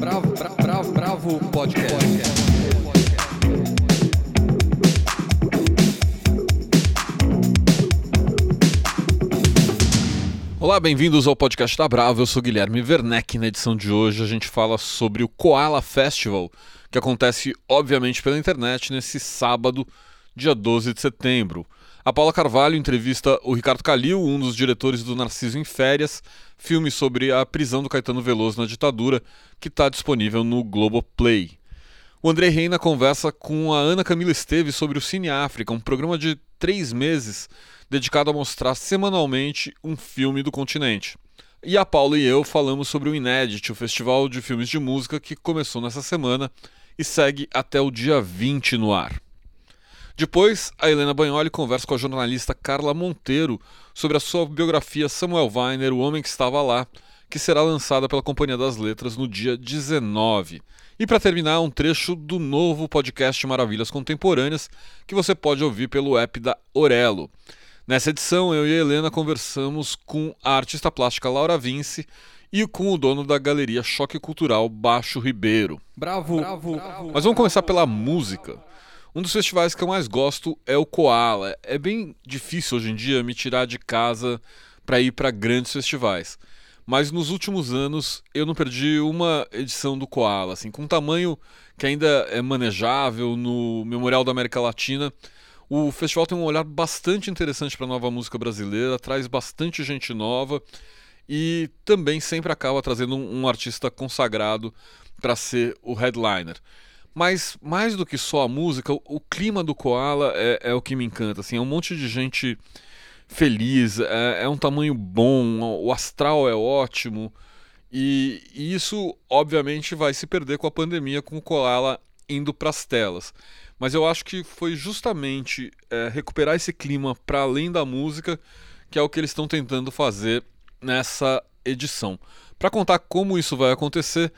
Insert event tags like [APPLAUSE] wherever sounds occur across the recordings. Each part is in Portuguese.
Bravo, bravo, bravo, bravo podcast. Olá, bem-vindos ao podcast da Bravo. Eu sou Guilherme Werneck. Na edição de hoje a gente fala sobre o Koala Festival, que acontece obviamente pela internet nesse sábado, dia 12 de setembro. A Paula Carvalho entrevista o Ricardo Calil, um dos diretores do Narciso em Férias, filme sobre a prisão do Caetano Veloso na ditadura, que está disponível no Globoplay. O André Reina conversa com a Ana Camila Esteves sobre o Cine África, um programa de três meses dedicado a mostrar semanalmente um filme do continente. E a Paula e eu falamos sobre o Inédit, o festival de filmes de música que começou nessa semana e segue até o dia 20 no ar. Depois, a Helena Bagnoli conversa com a jornalista Carla Monteiro sobre a sua biografia Samuel Weiner, O Homem que Estava Lá, que será lançada pela Companhia das Letras no dia 19. E para terminar, um trecho do novo podcast Maravilhas Contemporâneas, que você pode ouvir pelo app da Orelo. Nessa edição, eu e a Helena conversamos com a artista plástica Laura Vince e com o dono da galeria Choque Cultural Baixo Ribeiro. Bravo, bravo, bravo. Mas vamos começar pela música. Um dos festivais que eu mais gosto é o Koala. É bem difícil hoje em dia me tirar de casa para ir para grandes festivais. Mas nos últimos anos eu não perdi uma edição do Koala, assim, com um tamanho que ainda é manejável no Memorial da América Latina. O festival tem um olhar bastante interessante para a nova música brasileira, traz bastante gente nova e também sempre acaba trazendo um, um artista consagrado para ser o headliner. Mas mais do que só a música, o, o clima do Koala é, é, o que me encanta. Assim, é um monte de gente feliz, é, é um tamanho bom, o astral é ótimo. E, e, isso, obviamente, vai se perder com a pandemia, com o Koala indo para as telas. Mas eu acho que foi justamente é, recuperar esse clima para além da música que é o que eles estão tentando fazer nessa edição. Para contar como isso vai acontecer,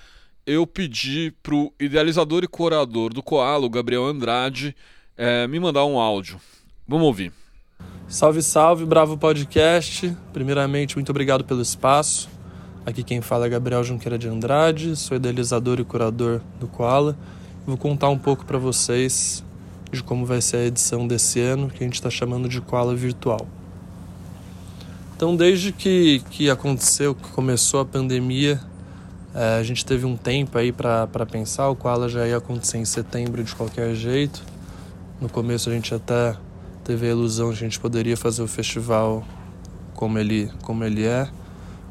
eu pedi pro idealizador e curador do Koala, Gabriel Andrade, é, me mandar um áudio. Vamos ouvir. Salve, salve, Bravo Podcast. Primeiramente, muito obrigado pelo espaço. Aqui quem fala é Gabriel Junqueira de Andrade, sou idealizador e curador do Koala. Vou contar um pouco para vocês de como vai ser a edição desse ano, que a gente está chamando de Koala Virtual. Então, desde que, que aconteceu, que começou a pandemia, a gente teve um tempo aí para pensar, o Koala já ia acontecer em setembro de qualquer jeito. No começo a gente até teve a ilusão que a gente poderia fazer o festival como ele, como ele é,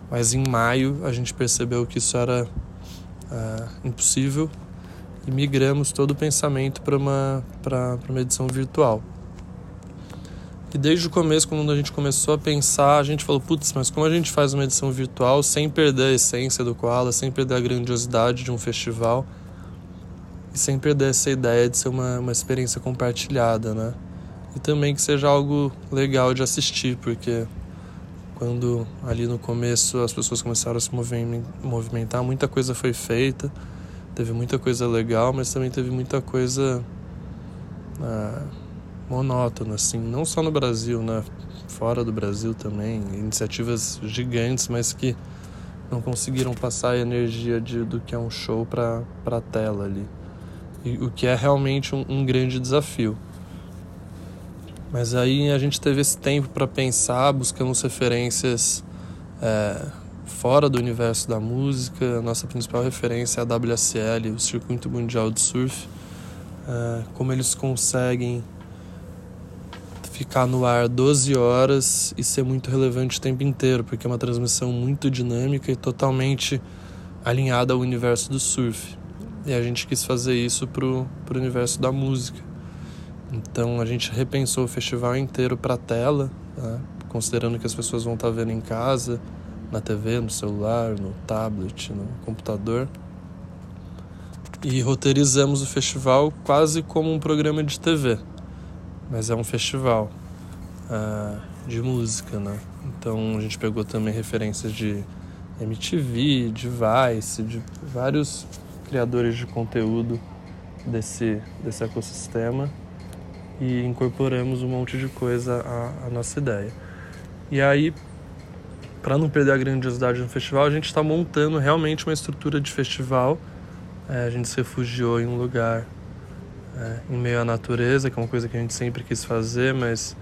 mas em maio a gente percebeu que isso era é, impossível e migramos todo o pensamento para uma, uma edição virtual. E desde o começo, quando a gente começou a pensar, a gente falou, putz, mas como a gente faz uma edição virtual sem perder a essência do Koala, sem perder a grandiosidade de um festival e sem perder essa ideia de ser uma, uma experiência compartilhada, né? E também que seja algo legal de assistir, porque quando ali no começo as pessoas começaram a se movimentar, muita coisa foi feita, teve muita coisa legal, mas também teve muita coisa... Ah, monótono, assim, não só no Brasil, né? Fora do Brasil também, iniciativas gigantes, mas que não conseguiram passar a energia de, do que é um show para a tela ali. E, o que é realmente um, um grande desafio. Mas aí a gente teve esse tempo para pensar, buscamos referências é, fora do universo da música. A nossa principal referência é a WSL, o Circuito Mundial de Surf. É, como eles conseguem ficar no ar 12 horas e ser muito relevante o tempo inteiro, porque é uma transmissão muito dinâmica e totalmente alinhada ao universo do surf. E a gente quis fazer isso pro, pro universo da música. Então a gente repensou o festival inteiro para tela, né? considerando que as pessoas vão estar tá vendo em casa, na TV, no celular, no tablet, no computador. E roteirizamos o festival quase como um programa de TV mas é um festival uh, de música, né? Então a gente pegou também referências de MTV, de Vice, de vários criadores de conteúdo desse, desse ecossistema e incorporamos um monte de coisa à, à nossa ideia. E aí, para não perder a grandiosidade do festival, a gente está montando realmente uma estrutura de festival É, a gente se refugiou em um lugar é, em meio à natureza, que é uma coisa que a gente sempre quis fazer, mas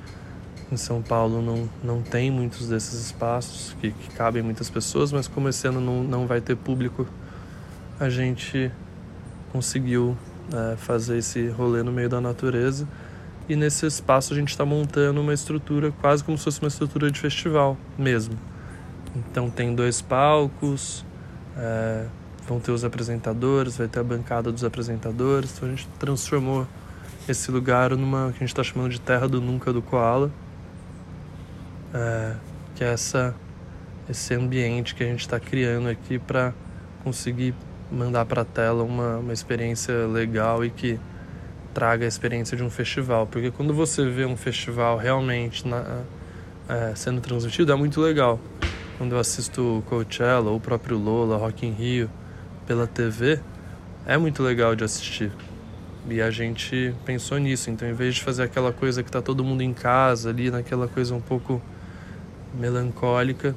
em São Paulo não, não tem muitos desses espaços que, que cabem muitas pessoas, mas como esse ano não, não vai ter público, a gente conseguiu é, fazer esse rolê no meio da natureza. E nesse espaço a gente está montando uma estrutura quase como se fosse uma estrutura de festival mesmo. Então tem dois palcos, é, vão ter os apresentadores, vai ter a bancada dos apresentadores. Então a gente transformou esse lugar numa que a gente está chamando de Terra do Nunca do Koala, é, que é essa, esse ambiente que a gente está criando aqui para conseguir mandar para a tela uma, uma experiência legal e que traga a experiência de um festival. Porque quando você vê um festival realmente na, é, sendo transmitido, é muito legal. Quando eu assisto Coachella ou o próprio Lola, Rock in Rio, pela TV, é muito legal de assistir. E a gente pensou nisso. Então, em vez de fazer aquela coisa que tá todo mundo em casa ali, naquela coisa um pouco melancólica,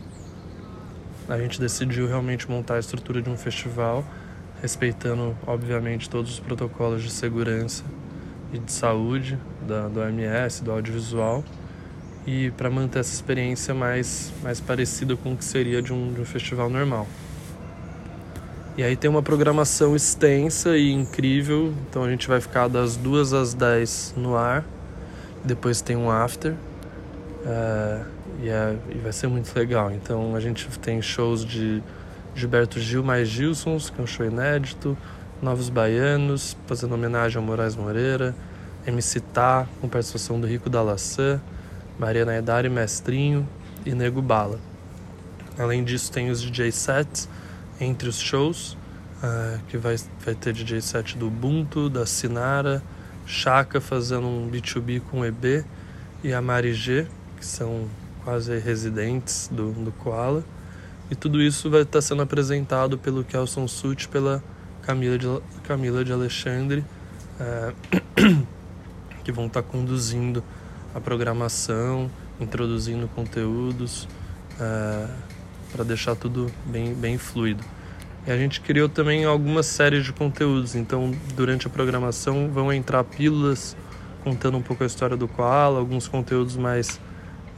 a gente decidiu realmente montar a estrutura de um festival, respeitando, obviamente, todos os protocolos de segurança e de saúde da, do OMS, do audiovisual, e para manter essa experiência mais, mais parecida com o que seria de um, de um festival normal. E aí tem uma programação extensa e incrível. Então a gente vai ficar das 2 às 10 no ar. Depois tem um after. Uh, e, é, e, vai ser muito legal. Então a gente tem shows de Gilberto Gil mais Gilsons, que é um show inédito. Novos Baianos, fazendo homenagem ao Moraes Moreira. MC Tá, com participação do Rico da Laçã. Mariana Edari Mestrinho e Nego Bala. Além disso tem os DJ sets entre os shows, uh, que vai, vai ter DJ set do Ubuntu, da Sinara, Chaka fazendo um B2B com o EB e a Mari G, que são quase residentes do, do Koala. E tudo isso vai estar sendo apresentado pelo Kelson Suit pela Camila de, Camila de Alexandre, uh, [COUGHS] que vão estar conduzindo a programação, introduzindo conteúdos. Uh, para deixar tudo bem, bem fluido. E a gente criou também algumas séries de conteúdos, então durante a programação vão entrar pílulas contando um pouco a história do Koala, alguns conteúdos mais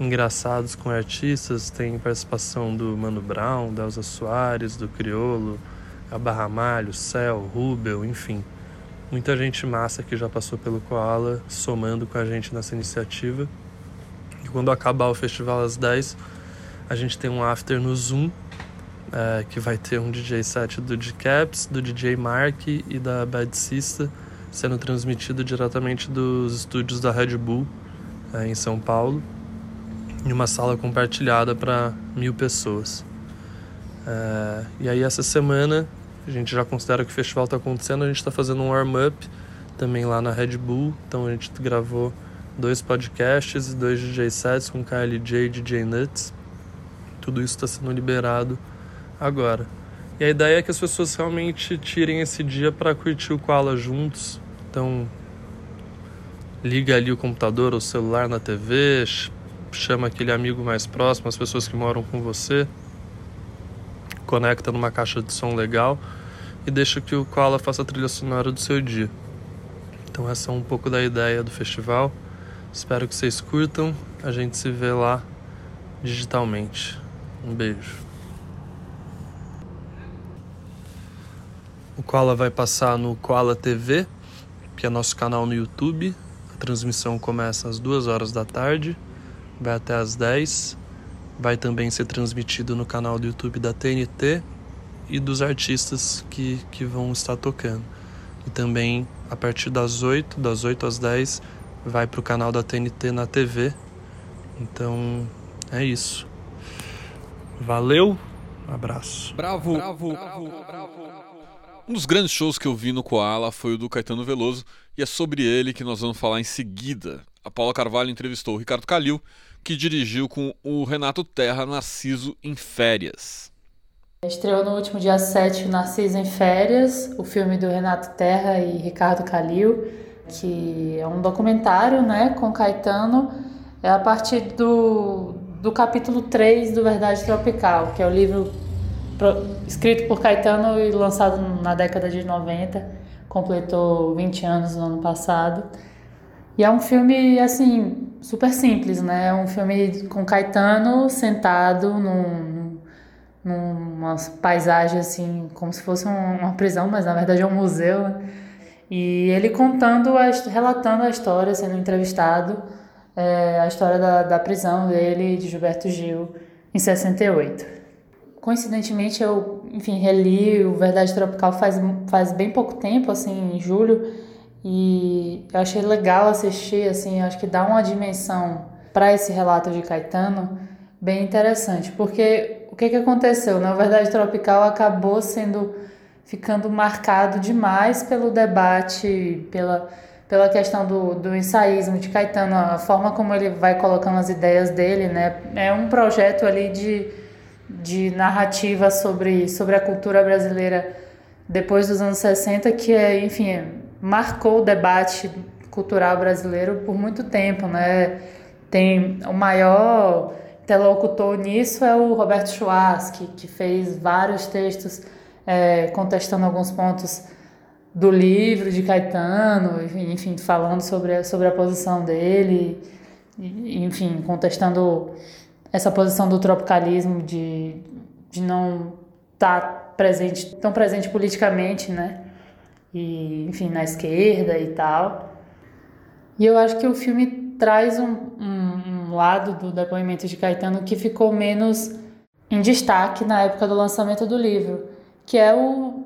engraçados com artistas, tem participação do Mano Brown, da Elza Soares, do Criolo, a Ramalho, Céu, Rubel, enfim. Muita gente massa que já passou pelo Koala somando com a gente nessa iniciativa. E quando acabar o festival às 10, a gente tem um after no Zoom, é, que vai ter um DJ set do Caps, do DJ Mark e da Bad Sista, sendo transmitido diretamente dos estúdios da Red Bull é, em São Paulo, em uma sala compartilhada para mil pessoas. É, e aí essa semana a gente já considera que o festival está acontecendo, a gente está fazendo um warm-up também lá na Red Bull, então a gente gravou dois podcasts e dois DJ sets com KLJ e DJ Nuts tudo isso está sendo liberado agora. E a ideia é que as pessoas realmente tirem esse dia para curtir o Koala juntos. Então, liga ali o computador ou o celular na TV, chama aquele amigo mais próximo, as pessoas que moram com você, conecta numa caixa de som legal e deixa que o Koala faça a trilha sonora do seu dia. Então essa é um pouco da ideia do festival. Espero que vocês curtam. A gente se vê lá digitalmente. Um beijo. O Koala vai passar no Koala TV, que é nosso canal no YouTube. A transmissão começa às 2 horas da tarde, vai até às 10. Vai também ser transmitido no canal do YouTube da TNT e dos artistas que, que vão estar tocando. E também a partir das 8, das 8 às 10, vai para o canal da TNT na TV. Então é isso. Valeu, abraço. Bravo, bravo, bravo, bravo. Um dos grandes shows que eu vi no Koala foi o do Caetano Veloso e é sobre ele que nós vamos falar em seguida. A Paula Carvalho entrevistou o Ricardo Calil, que dirigiu com o Renato Terra Narciso em Férias. Estreou no último dia 7 Narciso em Férias, o filme do Renato Terra e Ricardo Calil, que é um documentário né, com Caetano. É a partir do, do capítulo 3 do Verdade Tropical, que é o livro escrito por Caetano e lançado na década de 90, completou 20 anos no ano passado. E é um filme, assim, super simples, né? É um filme com Caetano sentado num, numa paisagem, assim, como se fosse uma prisão, mas na verdade é um museu, né? E ele contando, relatando a história, sendo entrevistado, é, a história da, da prisão dele, de Gilberto Gil, em 68. Coincidentemente, eu, enfim, reli o Verdade Tropical faz, faz bem pouco tempo, assim, em julho, e eu achei legal assistir, assim, acho que dá uma dimensão para esse relato de Caetano bem interessante, porque o que, que aconteceu? Na Verdade Tropical acabou sendo ficando marcado demais pelo debate, pela, pela questão do, do ensaísmo de Caetano, a forma como ele vai colocando as ideias dele, né? É um projeto ali de, de narrativa sobre, sobre a cultura brasileira depois dos anos 60 que, é, enfim, marcou o debate cultural brasileiro por muito tempo, né? Tem o maior interlocutor nisso é o Roberto Schwartz, que, que fez vários textos é, contestando alguns pontos do livro de Caetano, enfim, falando sobre, sobre a posição dele, enfim, contestando essa posição do tropicalismo de, de não estar tá presente, tão presente politicamente, né? E, enfim, na esquerda e tal. E eu acho que o filme traz um, um, um lado do depoimento de Caetano que ficou menos em destaque na época do lançamento do livro que é o,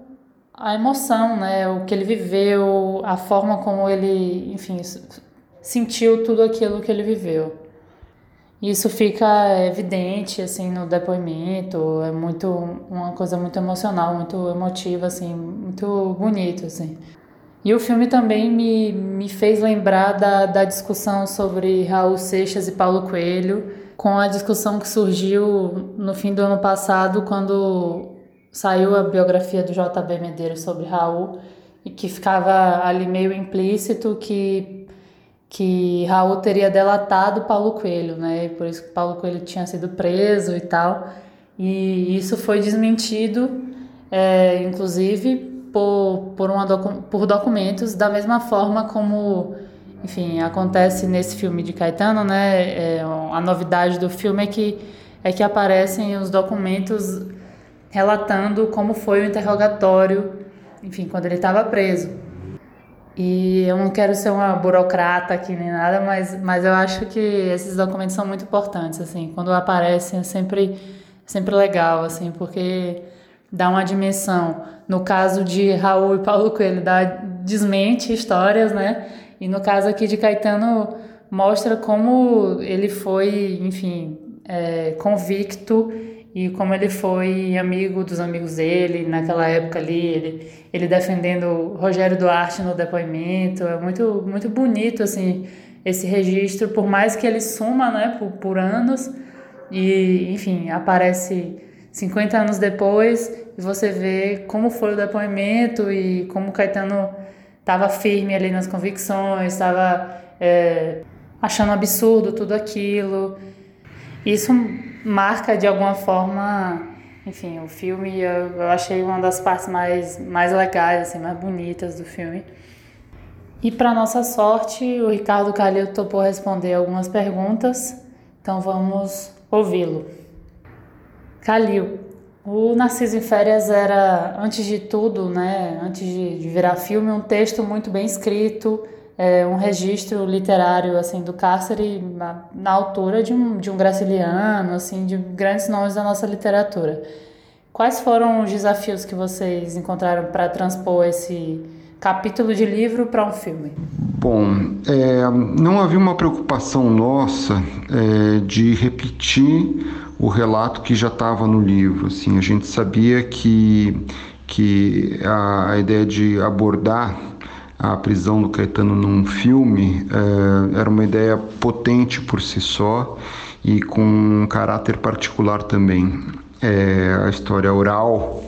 a emoção, né? O que ele viveu, a forma como ele, enfim, sentiu tudo aquilo que ele viveu. Isso fica evidente assim no depoimento, é muito uma coisa muito emocional, muito emotiva assim, muito bonito assim. E o filme também me, me fez lembrar da, da discussão sobre Raul Seixas e Paulo Coelho, com a discussão que surgiu no fim do ano passado, quando saiu a biografia do JB Medeiros sobre Raul e que ficava ali meio implícito que que Raul teria delatado Paulo Coelho, né? Por isso que Paulo Coelho tinha sido preso e tal. E isso foi desmentido, é, inclusive por, por, uma docu por documentos, da mesma forma como, enfim, acontece nesse filme de Caetano, né? É, a novidade do filme é que, é que aparecem os documentos relatando como foi o interrogatório, enfim, quando ele estava preso. E eu não quero ser uma burocrata aqui nem nada, mas, mas eu acho que esses documentos são muito importantes, assim, quando aparecem é sempre, sempre legal, assim, porque dá uma dimensão. No caso de Raul e Paulo Coelho, dá desmente histórias, né? E no caso aqui de Caetano, mostra como ele foi, enfim, é, convicto e como ele foi amigo dos amigos dele naquela época ali, ele, ele defendendo Rogério Duarte no depoimento, é muito, muito bonito assim esse registro, por mais que ele suma né, por, por anos e enfim, aparece 50 anos depois e você vê como foi o depoimento e como Caetano estava firme ali nas convicções, estava é, achando absurdo tudo aquilo. Isso marca de alguma forma, enfim, o filme eu, eu achei uma das partes mais, mais legais, assim, mais bonitas do filme. E para nossa sorte, o Ricardo Calil topou responder algumas perguntas, então vamos ouvi-lo. Calil, o Narciso em Férias era, antes de tudo, né, antes de virar filme, um texto muito bem escrito, é, um registro literário assim do cárcere na, na, altura de um, de um Graciliano, assim, de grandes nomes da nossa literatura. Quais foram os desafios que vocês encontraram para transpor esse capítulo de livro para um filme? Bom, é, não havia uma preocupação nossa é, de repetir o relato que já estava no livro. Assim, a gente sabia que, que a, a ideia de abordar a prisão do Caetano num filme é, era uma ideia potente por si só e com um caráter particular também. É, a história oral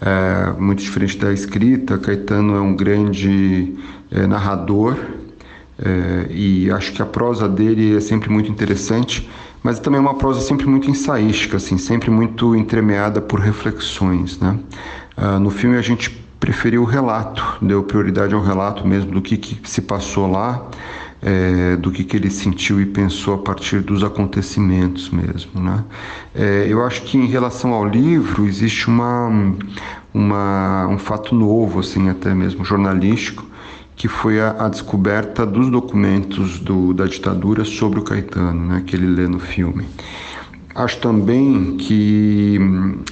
é muito diferente da escrita. Caetano é um grande é, narrador é, e acho que a prosa dele é sempre muito interessante, mas também é uma prosa sempre muito ensaística, assim, sempre muito entremeada por reflexões, né? Uh, no filme a gente preferiu o relato, deu prioridade ao relato mesmo do que, que se passou lá, é, do que, que ele sentiu e pensou a partir dos acontecimentos mesmo. Né? É, eu acho que em relação ao livro existe uma, uma, um fato novo, assim, até mesmo jornalístico, que foi a, a descoberta dos documentos do, da ditadura sobre o Caetano, né, que ele lê no filme. Acho também que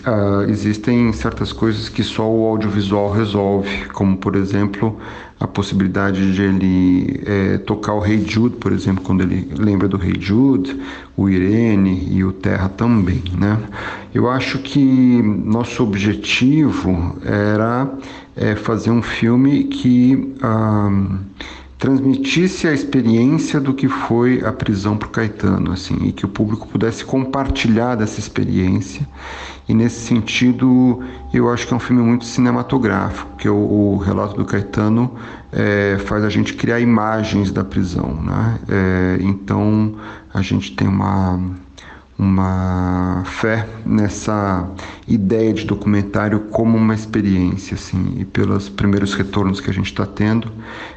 uh, existem certas coisas que só o audiovisual resolve, como por exemplo a possibilidade de ele é, tocar o Rei Jude, por exemplo, quando ele lembra do Rei Jude, o Irene e o Terra também, né? Eu acho que nosso objetivo era é, fazer um filme que uh, transmitisse a experiência do que foi a prisão para o Caetano, assim, e que o público pudesse compartilhar dessa experiência. E nesse sentido, eu acho que é um filme muito cinematográfico, que o, o relato do Caetano é, faz a gente criar imagens da prisão, né? É, então a gente tem uma uma fé nessa ideia de documentário como uma experiência, assim, e pelos primeiros retornos que a gente está tendo,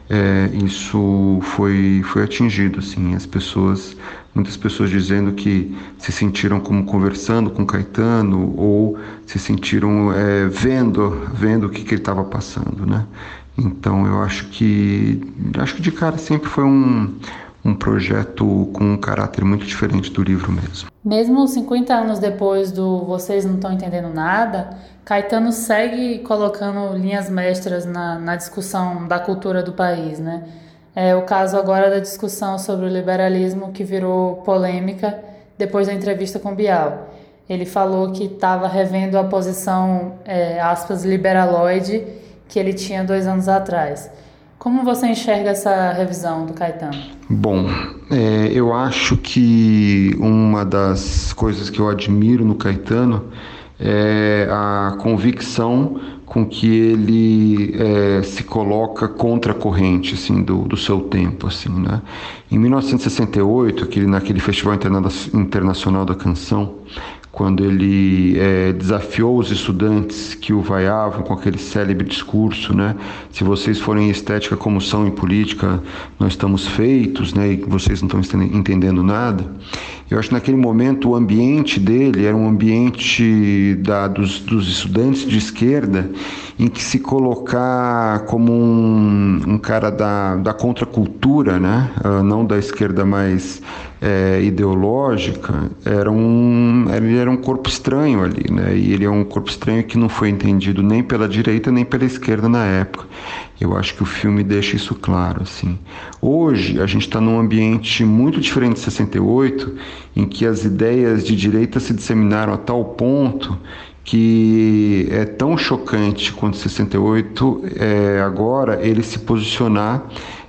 é, isso foi foi atingido, assim, as pessoas, muitas pessoas dizendo que se sentiram como conversando com Caetano ou se sentiram é, vendo vendo o que, que ele estava passando, né? Então eu acho que acho que de cara sempre foi um um projeto com um caráter muito diferente do livro mesmo. Mesmo 50 anos depois do Vocês Não Estão Entendendo Nada, Caetano segue colocando linhas mestras na, na discussão da cultura do país, né? É o caso agora da discussão sobre o liberalismo que virou polêmica depois da entrevista com Bial. Ele falou que estava revendo a posição, é, aspas, liberaloide que ele tinha dois anos atrás. Como você enxerga essa revisão do Caetano? Bom, é, eu acho que uma das coisas que eu admiro no Caetano é a convicção com que ele é, se coloca contra a corrente assim, do, do seu tempo. Assim, né? Em 1968, aquele, naquele Festival Interna Internacional da Canção, quando ele é, desafiou os estudantes que o vaiavam com aquele célebre discurso, né? Se vocês forem em estética como são em política, nós estamos feitos, né? E vocês não estão entendendo nada. Eu acho que naquele momento o ambiente dele era um ambiente da, dos, dos estudantes de esquerda em que se colocar como um, um cara da, da contracultura, né? Uh, não da esquerda mais é, ideológica, era um, ele era um corpo estranho ali, né? E ele é um corpo estranho que não foi entendido nem pela direita nem pela esquerda na época. Eu acho que o filme deixa isso claro, assim. Hoje a gente está num ambiente muito diferente de 68, em que as ideias de direita se disseminaram a tal ponto que é tão chocante quanto 68 é, agora ele se posicionar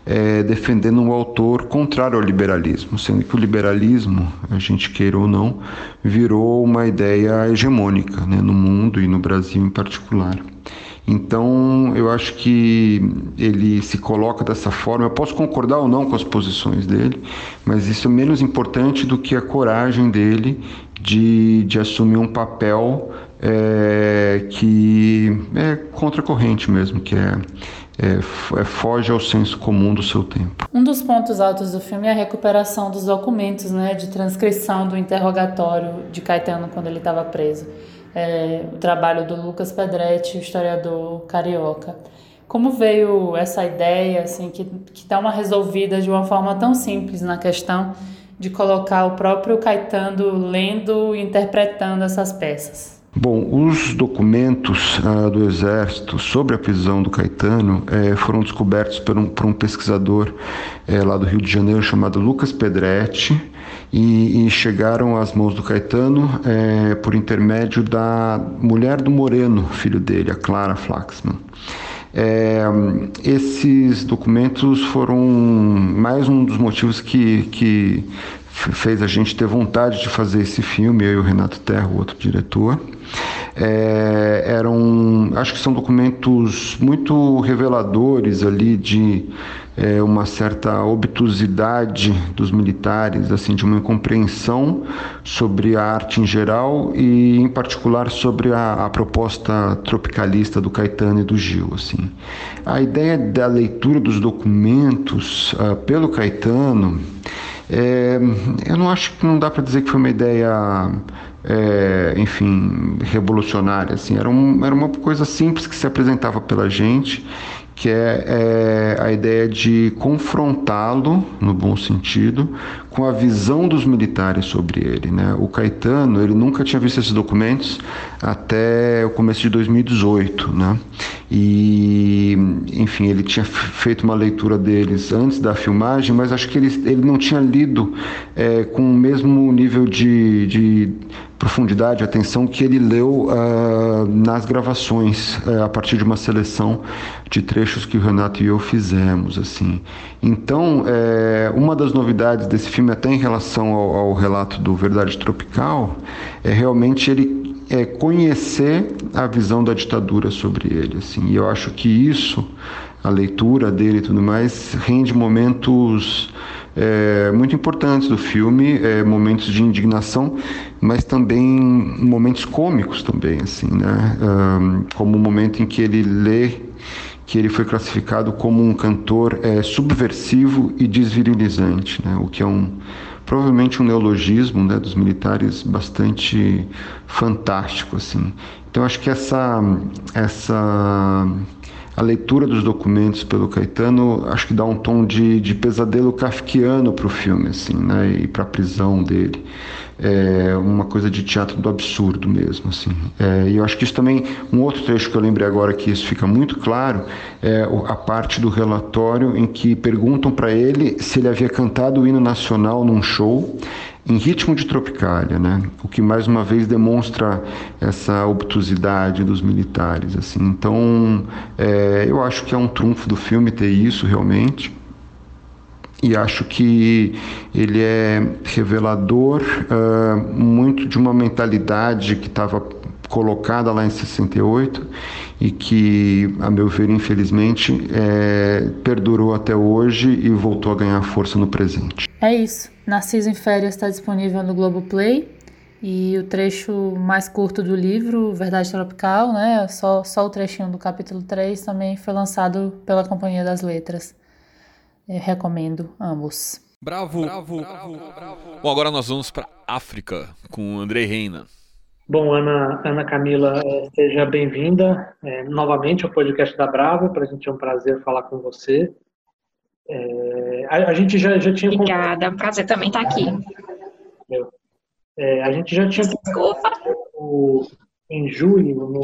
é, defendendo um autor contrário ao liberalismo, sendo que o liberalismo, a gente queira ou não, virou uma ideia hegemônica né, no mundo e no Brasil em particular. Então, eu acho que ele se coloca dessa forma. Eu posso concordar ou não com as posições dele, mas isso é menos importante do que a coragem dele de, de assumir um papel é, que é contracorrente mesmo, que é é, é, foge ao senso comum do seu tempo. Um dos pontos altos do filme é a recuperação dos documentos né, de transcrição do interrogatório de Caetano quando ele estava preso. É, o trabalho do Lucas Pedretti, historiador carioca. Como veio essa ideia assim que, que dá uma resolvida de uma forma tão simples na questão de colocar o próprio Caetano lendo e interpretando essas peças? Bom, os documentos ah, do Exército sobre a prisão do Caetano eh, foram descobertos por um, por um pesquisador eh, lá do Rio de Janeiro chamado Lucas Pedretti e, e chegaram às mãos do Caetano eh, por intermédio da mulher do Moreno, filho dele, a Clara Flaxman. É, esses documentos foram mais um dos motivos que, que fez a gente ter vontade de fazer esse filme, eu e o Renato Terra, o outro diretor. É, eram, acho que são documentos muito reveladores ali de é, uma certa obtusidade dos militares, assim, de uma incompreensão sobre a arte em geral e, em particular, sobre a, a proposta tropicalista do Caetano e do Gil, assim. A ideia da leitura dos documentos uh, pelo Caetano, é, eu não acho que não dá para dizer que foi uma ideia é, enfim, revolucionária. Assim. Era, um, era uma coisa simples que se apresentava pela gente que é, é a ideia de confrontá-lo, no bom sentido, com a visão dos militares sobre ele. Né? O Caetano ele nunca tinha visto esses documentos até o começo de 2018. Né? E, enfim, ele tinha feito uma leitura deles antes da filmagem, mas acho que ele, ele não tinha lido é, com o mesmo nível de, de profundidade, atenção que ele leu uh, nas gravações uh, a partir de uma seleção de trechos que o Renato e eu fizemos assim. Então, é, uma das novidades desse filme, até em relação ao, ao relato do Verdade Tropical, é realmente ele é conhecer a visão da ditadura sobre ele, assim. E eu acho que isso, a leitura dele e tudo mais, rende momentos é, muito importantes do filme, é, momentos de indignação, mas também momentos cômicos também, assim, né? Um, como o momento em que ele lê que ele foi classificado como um cantor é, subversivo e desvirilizante, né? o que é um provavelmente um neologismo né, dos militares bastante fantástico assim. Então acho que essa essa a leitura dos documentos pelo Caetano acho que dá um tom de, de pesadelo kafkiano para o filme, assim, né? E para a prisão dele. É uma coisa de teatro do absurdo mesmo, assim. É, e eu acho que isso também, um outro trecho que eu lembrei agora que isso fica muito claro, é a parte do relatório em que perguntam para ele se ele havia cantado o hino nacional num show em ritmo de tropicália, né? O que mais uma vez demonstra essa obtusidade dos militares, assim. Então, é, eu acho que é um trunfo do filme ter isso realmente. E acho que ele é revelador uh, muito de uma mentalidade que estava colocada lá em 68 e que, a meu ver, infelizmente, é, perdurou até hoje e voltou a ganhar força no presente. É isso. Narciso em Férias está disponível no Globoplay e o trecho mais curto do livro, Verdade Tropical, né, só, só o trechinho do capítulo 3, também foi lançado pela Companhia das Letras. Eu recomendo ambos. Bravo, bravo, bravo, bravo. Bom, agora nós vamos para África com Andrei Reina. Bom, Ana, Ana Camila, seja bem-vinda é, novamente ao podcast da Bravo. Para a gente é um prazer falar com você. É, a, a, gente já, já tinha. Obrigada, é um prazer também estar aqui. É, a gente já tinha. Desculpa. em julho no,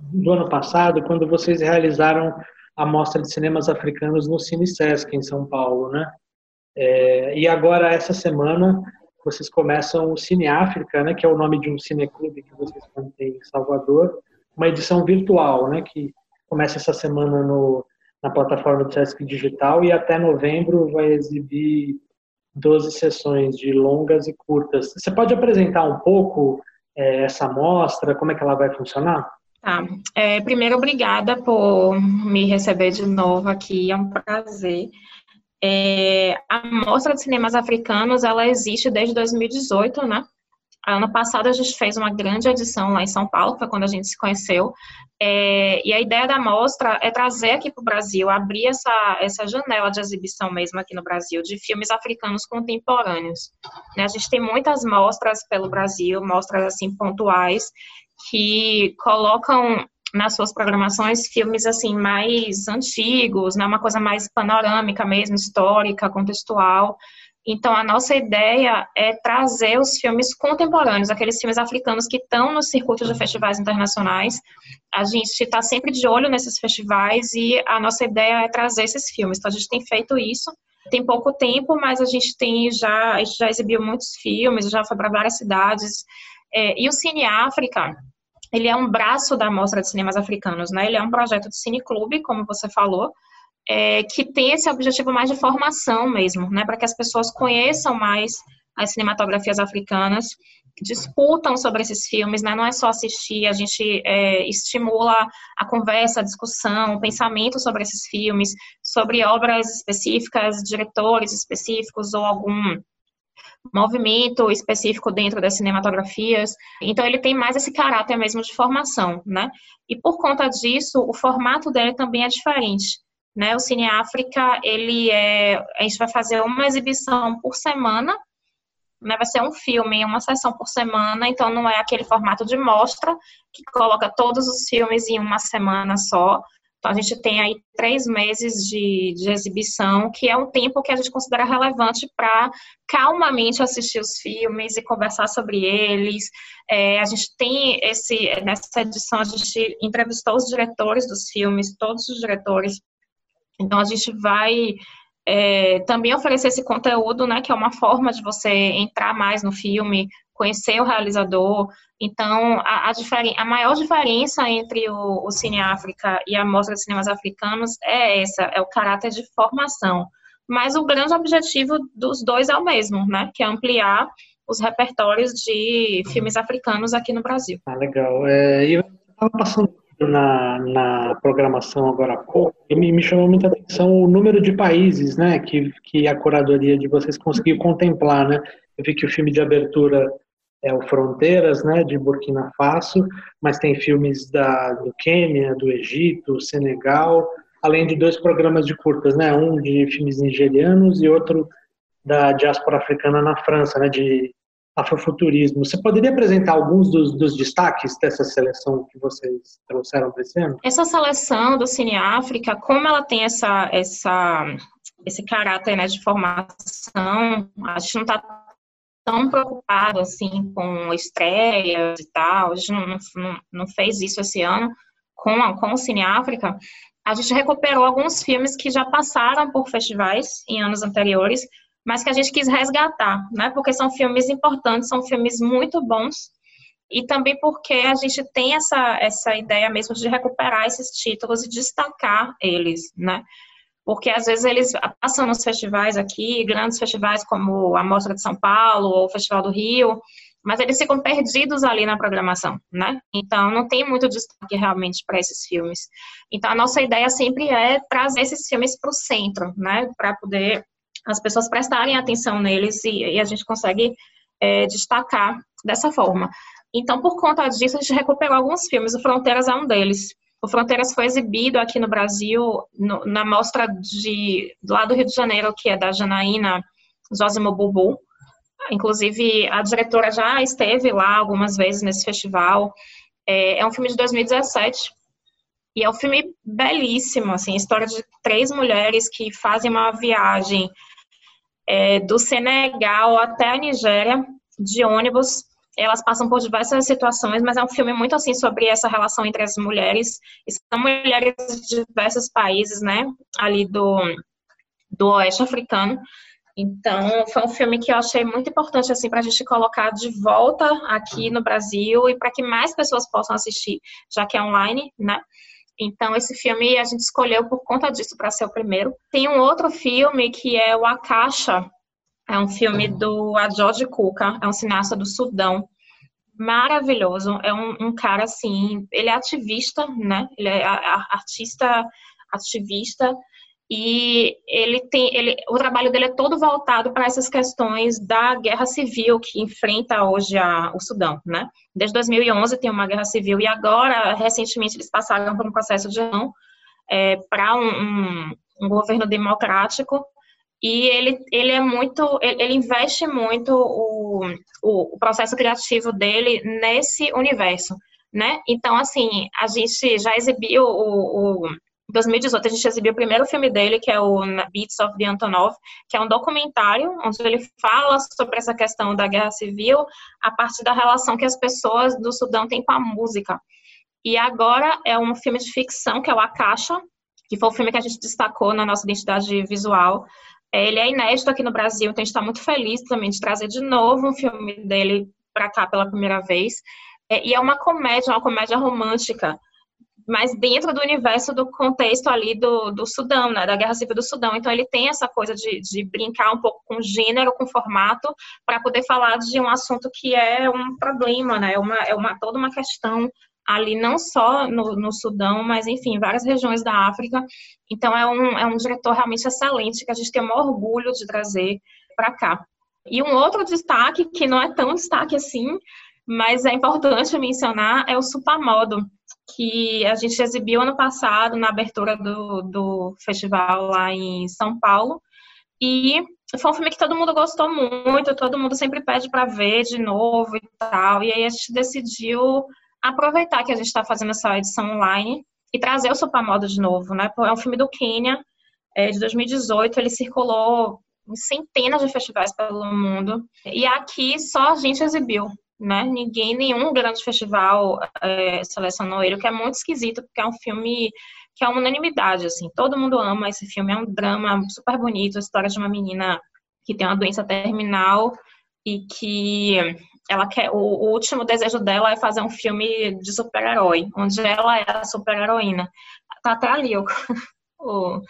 do ano passado, quando vocês realizaram a mostra de cinemas africanos no Cine Sesc, em São Paulo, né? É, e agora, essa semana, vocês começam o Cine África, né, que é o nome de um cineclube que vocês têm em Salvador, uma edição virtual, né, que começa essa semana no, na plataforma do Sesc Digital e até novembro vai exibir 12 sessões de longas e curtas. Você pode apresentar um pouco é, essa mostra, como é que ela vai funcionar? Tá. É, primeiro, obrigada por me receber de novo aqui, é um prazer. É, a Mostra de Cinemas Africanos, ela existe desde 2018, né? Ano passado a gente fez uma grande edição lá em São Paulo, foi quando a gente se conheceu. É, e a ideia da mostra é trazer aqui para o Brasil, abrir essa, essa janela de exibição mesmo aqui no Brasil, de filmes africanos contemporâneos. Né, a gente tem muitas mostras pelo Brasil, mostras assim pontuais, que colocam nas suas programações filmes assim mais antigos, né, uma coisa mais panorâmica mesmo, histórica, contextual. Então a nossa ideia é trazer os filmes contemporâneos, aqueles filmes africanos que estão nos circuitos de festivais internacionais. A gente está sempre de olho nesses festivais e a nossa ideia é trazer esses filmes. Então a gente tem feito isso. Tem pouco tempo, mas a gente tem já, a gente já exibiu muitos filmes, já foi para várias cidades. É, e o Cine África, ele é um braço da Mostra de Cinemas Africanos, né? Ele é um projeto de cineclube, como você falou, é, que tem esse objetivo mais de formação mesmo, né? Para que as pessoas conheçam mais as cinematografias africanas, disputam sobre esses filmes, né? não é só assistir, a gente é, estimula a conversa, a discussão, o pensamento sobre esses filmes, sobre obras específicas, diretores específicos ou algum movimento específico dentro das cinematografias. Então ele tem mais esse caráter mesmo de formação, né? E por conta disso, o formato dele também é diferente. Né, o Cine África, ele é, a gente vai fazer uma exibição por semana, né, vai ser um filme, uma sessão por semana, então não é aquele formato de mostra que coloca todos os filmes em uma semana só. Então a gente tem aí três meses de, de exibição, que é um tempo que a gente considera relevante para calmamente assistir os filmes e conversar sobre eles. É, a gente tem esse, nessa edição, a gente entrevistou os diretores dos filmes, todos os diretores então, a gente vai é, também oferecer esse conteúdo, né, que é uma forma de você entrar mais no filme, conhecer o realizador. Então, a, a, a maior diferença entre o, o, Cine África e a Mostra de Cinemas Africanos é essa, é o caráter de formação. Mas o grande objetivo dos dois é o mesmo, né, que é ampliar os repertórios de filmes africanos aqui no Brasil. Ah, legal. É, eu estava passando na, na programação agora há pouco, e me, me chamou muita atenção o número de países né, que, que a curadoria de vocês conseguiu contemplar. Né? Eu vi que o filme de abertura é o Fronteiras, né, de Burkina Faso, mas tem filmes da, do Quênia, do Egito, Senegal, além de dois programas de curtas, né, um de filmes nigerianos e outro da diáspora africana na França, né, de afrofuturismo. Você poderia apresentar alguns dos, dos, destaques dessa seleção que vocês trouxeram para esse ano? Essa seleção do Cine África, como ela tem essa, essa, esse caráter né, de formação, a gente não está tão preocupado assim com estreias e tal, a gente não, não, não fez isso esse ano com, a, com o Cine África. A gente recuperou alguns filmes que já passaram por festivais em anos anteriores, mas que a gente quis resgatar, né? Porque são filmes importantes, são filmes muito bons e também porque a gente tem essa, essa ideia mesmo de recuperar esses títulos e destacar eles, né? Porque às vezes eles passam nos festivais aqui, grandes festivais como a Mostra de São Paulo ou o Festival do Rio, mas eles ficam perdidos ali na programação, né? Então não tem muito destaque realmente para esses filmes. Então a nossa ideia sempre é trazer esses filmes para o centro, né? Para poder as pessoas prestarem atenção neles e, e a gente consegue é, destacar dessa forma. Então, por conta disso, a gente recuperou alguns filmes. O Fronteiras é um deles. O Fronteiras foi exibido aqui no Brasil no, na mostra de, lá do Rio de Janeiro, que é da Janaína Zosimo Bubu. Inclusive, a diretora já esteve lá algumas vezes nesse festival. É, é um filme de 2017 e é um filme belíssimo, assim, história de três mulheres que fazem uma viagem é, do Senegal até a Nigéria, de ônibus. Elas passam por diversas situações, mas é um filme muito assim sobre essa relação entre as mulheres. E são mulheres de diversos países, né? Ali do, do oeste africano. Então, foi um filme que eu achei muito importante assim para a gente colocar de volta aqui no Brasil e para que mais pessoas possam assistir, já que é online, né? Então, esse filme a gente escolheu por conta disso para ser o primeiro. Tem um outro filme que é o Akasha, é um filme do George Kuka, é um cineasta do Sudão. Maravilhoso, é um, um cara assim, ele é ativista, né? Ele é artista ativista e ele tem ele, o trabalho dele é todo voltado para essas questões da guerra civil que enfrenta hoje a, o Sudão, né? Desde 2011 tem uma guerra civil e agora recentemente eles passaram por um processo de não é, para um, um, um, governo democrático e ele, ele é muito ele, investe muito o, o, o processo criativo dele nesse universo, né? Então assim a gente já exibiu o, o 2018 a gente exibiu o primeiro filme dele, que é o Beats of the Antonov, que é um documentário onde ele fala sobre essa questão da guerra civil a partir da relação que as pessoas do Sudão têm com a música. E agora é um filme de ficção, que é o Akasha, que foi o filme que a gente destacou na nossa identidade visual. É, ele é inédito aqui no Brasil, então a gente está muito feliz também de trazer de novo um filme dele para cá pela primeira vez. É, e é uma comédia, uma comédia romântica, mas dentro do universo do contexto ali do, do Sudão, né, da Guerra Civil do Sudão. Então ele tem essa coisa de, de brincar um pouco com gênero, com formato, para poder falar de um assunto que é um problema, né, é uma, é uma toda uma questão ali não só no, no Sudão, mas enfim, várias regiões da África. Então é um, é um diretor realmente excelente que a gente tem um orgulho de trazer para cá. E um outro destaque, que não é tão destaque assim, mas é importante mencionar, é o Supamodo, que a gente exibiu ano passado na abertura do, do festival lá em São Paulo. E foi um filme que todo mundo gostou muito, todo mundo sempre pede para ver de novo e tal. E aí a gente decidiu aproveitar que a gente está fazendo essa edição online e trazer o Supamodo de novo, né? É um filme do Quênia, é, de 2018, ele circulou em centenas de festivais pelo mundo. E aqui só a gente exibiu, né? Ninguém, nenhum grande festival é, selecionou ele, o que é muito esquisito, porque é um filme que é uma unanimidade, assim. Todo mundo ama esse filme, é um drama super bonito, a história de uma menina que tem uma doença terminal e que ela quer o, o último desejo dela é fazer um filme de super-herói, onde ela é a super-heroína. Tá até ali o, [LAUGHS] o,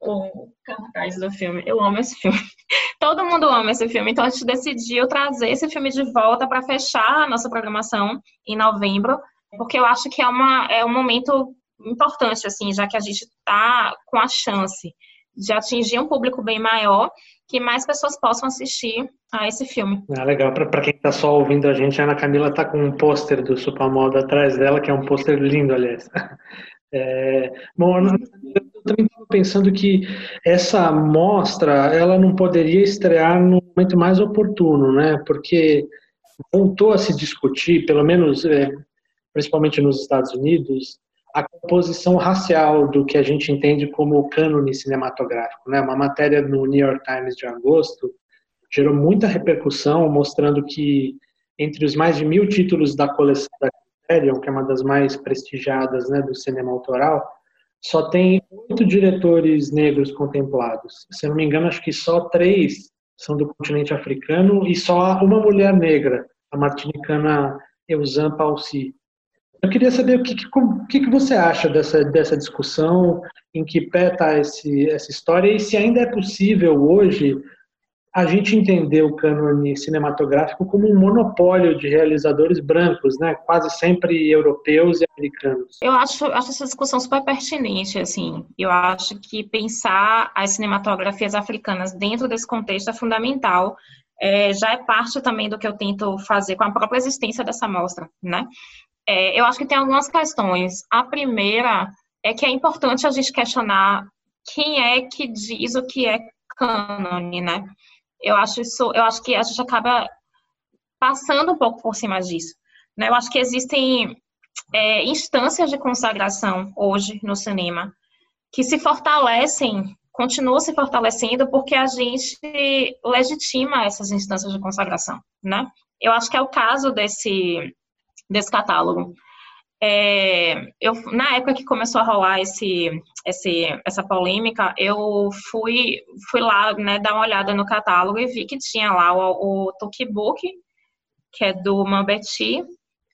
o cartaz do filme. Eu amo esse filme. [LAUGHS] Todo mundo ama esse filme, então a gente decidiu trazer esse filme de volta para fechar a nossa programação em novembro, porque eu acho que é, uma, é um momento importante, assim, já que a gente está com a chance de atingir um público bem maior, que mais pessoas possam assistir a esse filme. Ah, legal. Para quem está só ouvindo a gente, a Ana Camila está com um pôster do Supermodo atrás dela, que é um pôster lindo, aliás. [LAUGHS] É, bom, eu também estava pensando que essa mostra ela não poderia estrear no momento mais oportuno, né? Porque voltou a se discutir, pelo menos é, principalmente nos Estados Unidos, a composição racial do que a gente entende como cânone cinematográfico. Né? Uma matéria no New York Times de agosto gerou muita repercussão, mostrando que entre os mais de mil títulos da coleção da Criterion, que é uma das mais prestigiadas né, do cinema autoral, só tem oito diretores negros contemplados. Se eu não me engano, acho que só três são do continente africano e só uma mulher negra, a martinicana Eusan Palsi. Eu queria saber o que, que, que você acha dessa, dessa discussão, em que pé está essa história e se ainda é possível hoje a gente entender o cânone cinematográfico como um monopólio de realizadores brancos, né? quase sempre europeus e americanos. Eu acho, acho essa discussão super pertinente. Assim. Eu acho que pensar as cinematografias africanas dentro desse contexto é fundamental. É, já é parte também do que eu tento fazer com a própria existência dessa mostra, né? É, eu acho que tem algumas questões. A primeira é que é importante a gente questionar quem é que diz o que é cânone, né? Eu acho isso, eu acho que a gente acaba passando um pouco por cima disso. Né? Eu acho que existem é, instâncias de consagração hoje no cinema que se fortalecem, continuam se fortalecendo porque a gente legitima essas instâncias de consagração, né? Eu acho que é o caso desse desse catálogo. É, eu, na época que começou a rolar esse, esse, essa polêmica, eu fui, fui lá né, dar uma olhada no catálogo e vi que tinha lá o, o Tokibook, que é do Mambeti,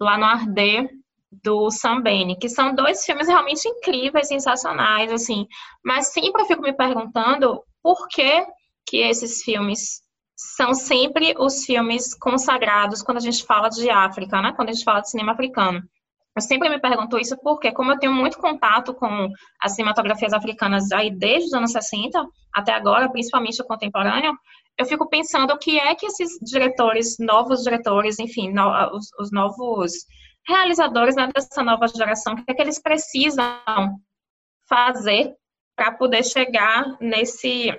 lá no Ardê, do Sam que são dois filmes realmente incríveis, sensacionais, assim. Mas sempre eu fico me perguntando por que que esses filmes são sempre os filmes consagrados quando a gente fala de África, né? Quando a gente fala de cinema africano. Eu sempre me pergunto isso porque, como eu tenho muito contato com as cinematografias africanas aí desde os anos 60 até agora, principalmente o contemporâneo, eu fico pensando o que é que esses diretores, novos diretores, enfim, no, os, os, novos realizadores né, dessa nova geração, o que é que eles precisam fazer para poder chegar nesse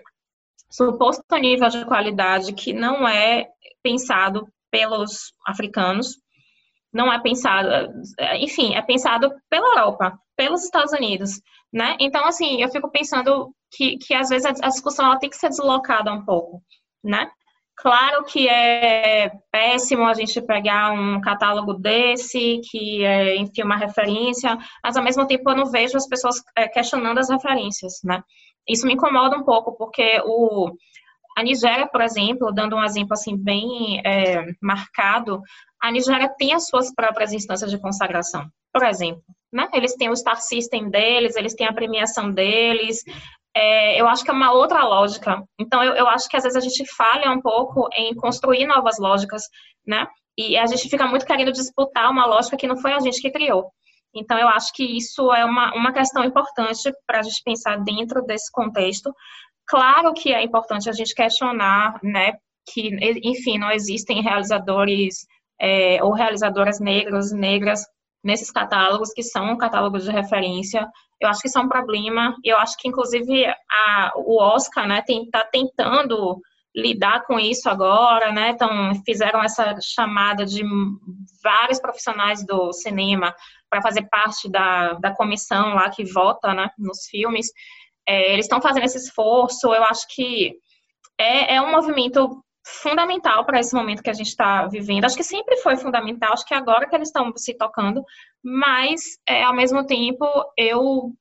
suposto nível de qualidade que não é pensado pelos africanos, não é pensado, enfim, é pensado pela Europa, pelos Estados Unidos, né? Então, assim, eu fico pensando que, que às vezes a discussão ela tem que ser deslocada um pouco, né? Claro que é péssimo a gente pegar um catálogo desse, que é, enfim, uma referência, mas ao mesmo tempo eu não vejo as pessoas é, questionando as referências, né? Isso me incomoda um pouco, porque o, a Nigéria, por exemplo, dando um exemplo assim bem é, marcado, a Nigéria tem as suas próprias instâncias de consagração. Por exemplo, né? Eles têm o Star System deles, eles têm a premiação deles. É, eu acho que é uma outra lógica. Então, eu, eu acho que às vezes a gente falha um pouco em construir novas lógicas, né? E a gente fica muito querendo disputar uma lógica que não foi a gente que criou. Então, eu acho que isso é uma, uma questão importante para a gente pensar dentro desse contexto. Claro que é importante a gente questionar, né, que, enfim, não existem realizadores é, ou realizadoras negras, negras nesses catálogos, que são catálogos de referência. Eu acho que isso é um problema. Eu acho que, inclusive, a, o Oscar né, está tentando lidar com isso agora, né? Então, fizeram essa chamada de vários profissionais do cinema para fazer parte da, da comissão lá que vota né, nos filmes. É, eles estão fazendo esse esforço. Eu acho que é, é um movimento fundamental para esse momento que a gente está vivendo. Acho que sempre foi fundamental, acho que agora que eles estão se tocando, mas é, ao mesmo tempo eu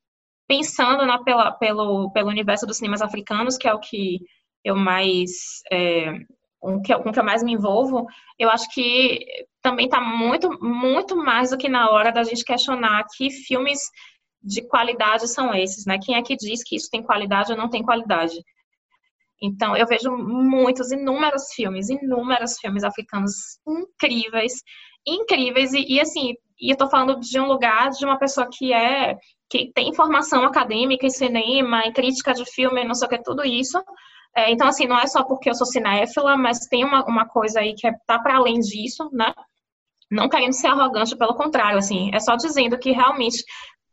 pensando na, pela, pelo, pelo universo dos cinemas africanos, que é o que eu mais é, com que, com que eu mais me envolvo, eu acho que também está muito, muito mais do que na hora da gente questionar que filmes de qualidade são esses, né? Quem é que diz que isso tem qualidade ou não tem qualidade? Então, eu vejo muitos, inúmeros filmes, inúmeros filmes africanos incríveis, incríveis, e, e assim, e eu tô falando de um lugar de uma pessoa que é, que tem formação acadêmica em cinema, em crítica de filme, não sei o que, tudo isso. É, então, assim, não é só porque eu sou cinéfila, mas tem uma, uma coisa aí que é, tá para além disso, né? Não querendo ser arrogante, pelo contrário, assim, é só dizendo que realmente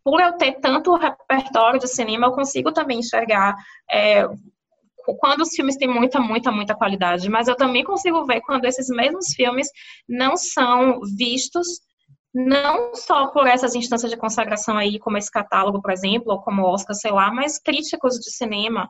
por eu ter tanto repertório de cinema, eu consigo também enxergar é, quando os filmes têm muita, muita, muita qualidade, mas eu também consigo ver quando esses mesmos filmes não são vistos não só por essas instâncias de consagração aí, como esse catálogo, por exemplo, ou como Oscar, sei lá, mas críticos de cinema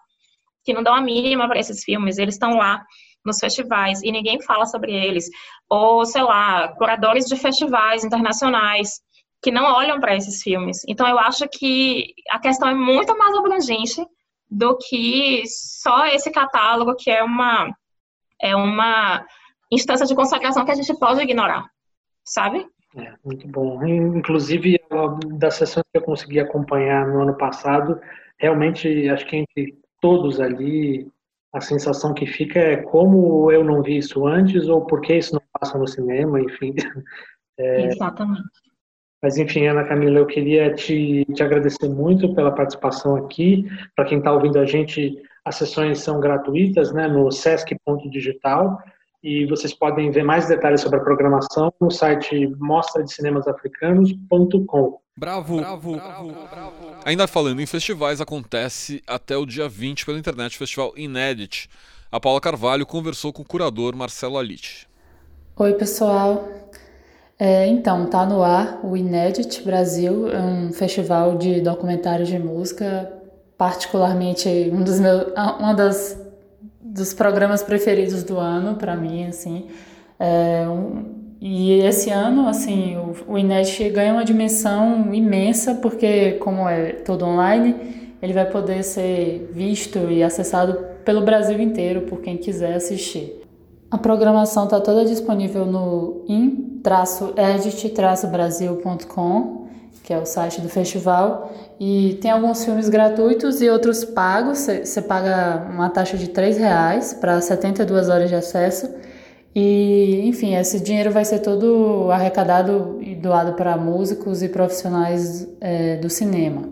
que não dão a mínima para esses filmes, eles estão lá nos festivais e ninguém fala sobre eles, ou sei lá, curadores de festivais internacionais que não olham para esses filmes. Então eu acho que a questão é muito mais abrangente do que só esse catálogo que é uma é uma instância de consagração que a gente pode ignorar, sabe? É, muito bom. Inclusive, das sessões que eu consegui acompanhar no ano passado, realmente acho que entre todos ali, a sensação que fica é como eu não vi isso antes ou por que isso não passa no cinema, enfim. [LAUGHS] É, Exatamente. Mas, enfim, Ana Camila, eu queria te, te agradecer muito pela participação aqui. Para quem está ouvindo a gente, as sessões são gratuitas né, no sesc.digital e vocês podem ver mais detalhes sobre a programação no site mostradecinemansafricanos.com. Bravo, bravo, bravo, bravo. Ainda falando em festivais, acontece até o dia 20 pela internet o Festival Inédit. A Paula Carvalho conversou com o curador Marcelo Alite. Oi, pessoal. É, então, tá no ar o Inédit Brasil, é um festival de documentários de música, particularmente um dos meus, uma das dos programas preferidos do ano para mim, assim. É, um, e esse ano, assim, o, o Inédit ganha uma dimensão imensa porque como é todo online, ele vai poder ser visto e acessado pelo Brasil inteiro por quem quiser assistir. A programação está toda disponível no in-edit-brasil.com, que é o site do festival, e tem alguns filmes gratuitos e outros pagos. Você paga uma taxa de R$ reais para 72 horas de acesso. E, enfim, esse dinheiro vai ser todo arrecadado e doado para músicos e profissionais é, do cinema.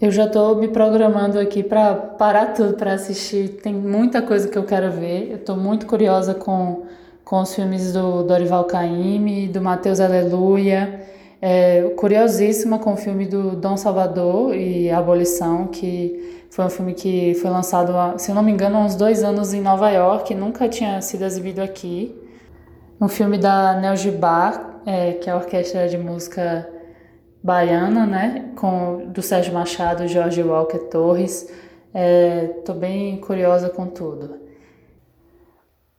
Eu já estou me programando aqui para parar tudo para assistir. Tem muita coisa que eu quero ver. Eu estou muito curiosa com, com os filmes do Dorival Caymmi, do Matheus Aleluia. É, curiosíssima com o filme do Dom Salvador e Abolição, que foi um filme que foi lançado, se não me engano, há uns dois anos em Nova York, nunca tinha sido exibido aqui. Um filme da Nel Gibar, é, que é a orquestra de música baiana, né? Com, do Sérgio Machado Jorge Walker Torres. Estou é, bem curiosa com tudo.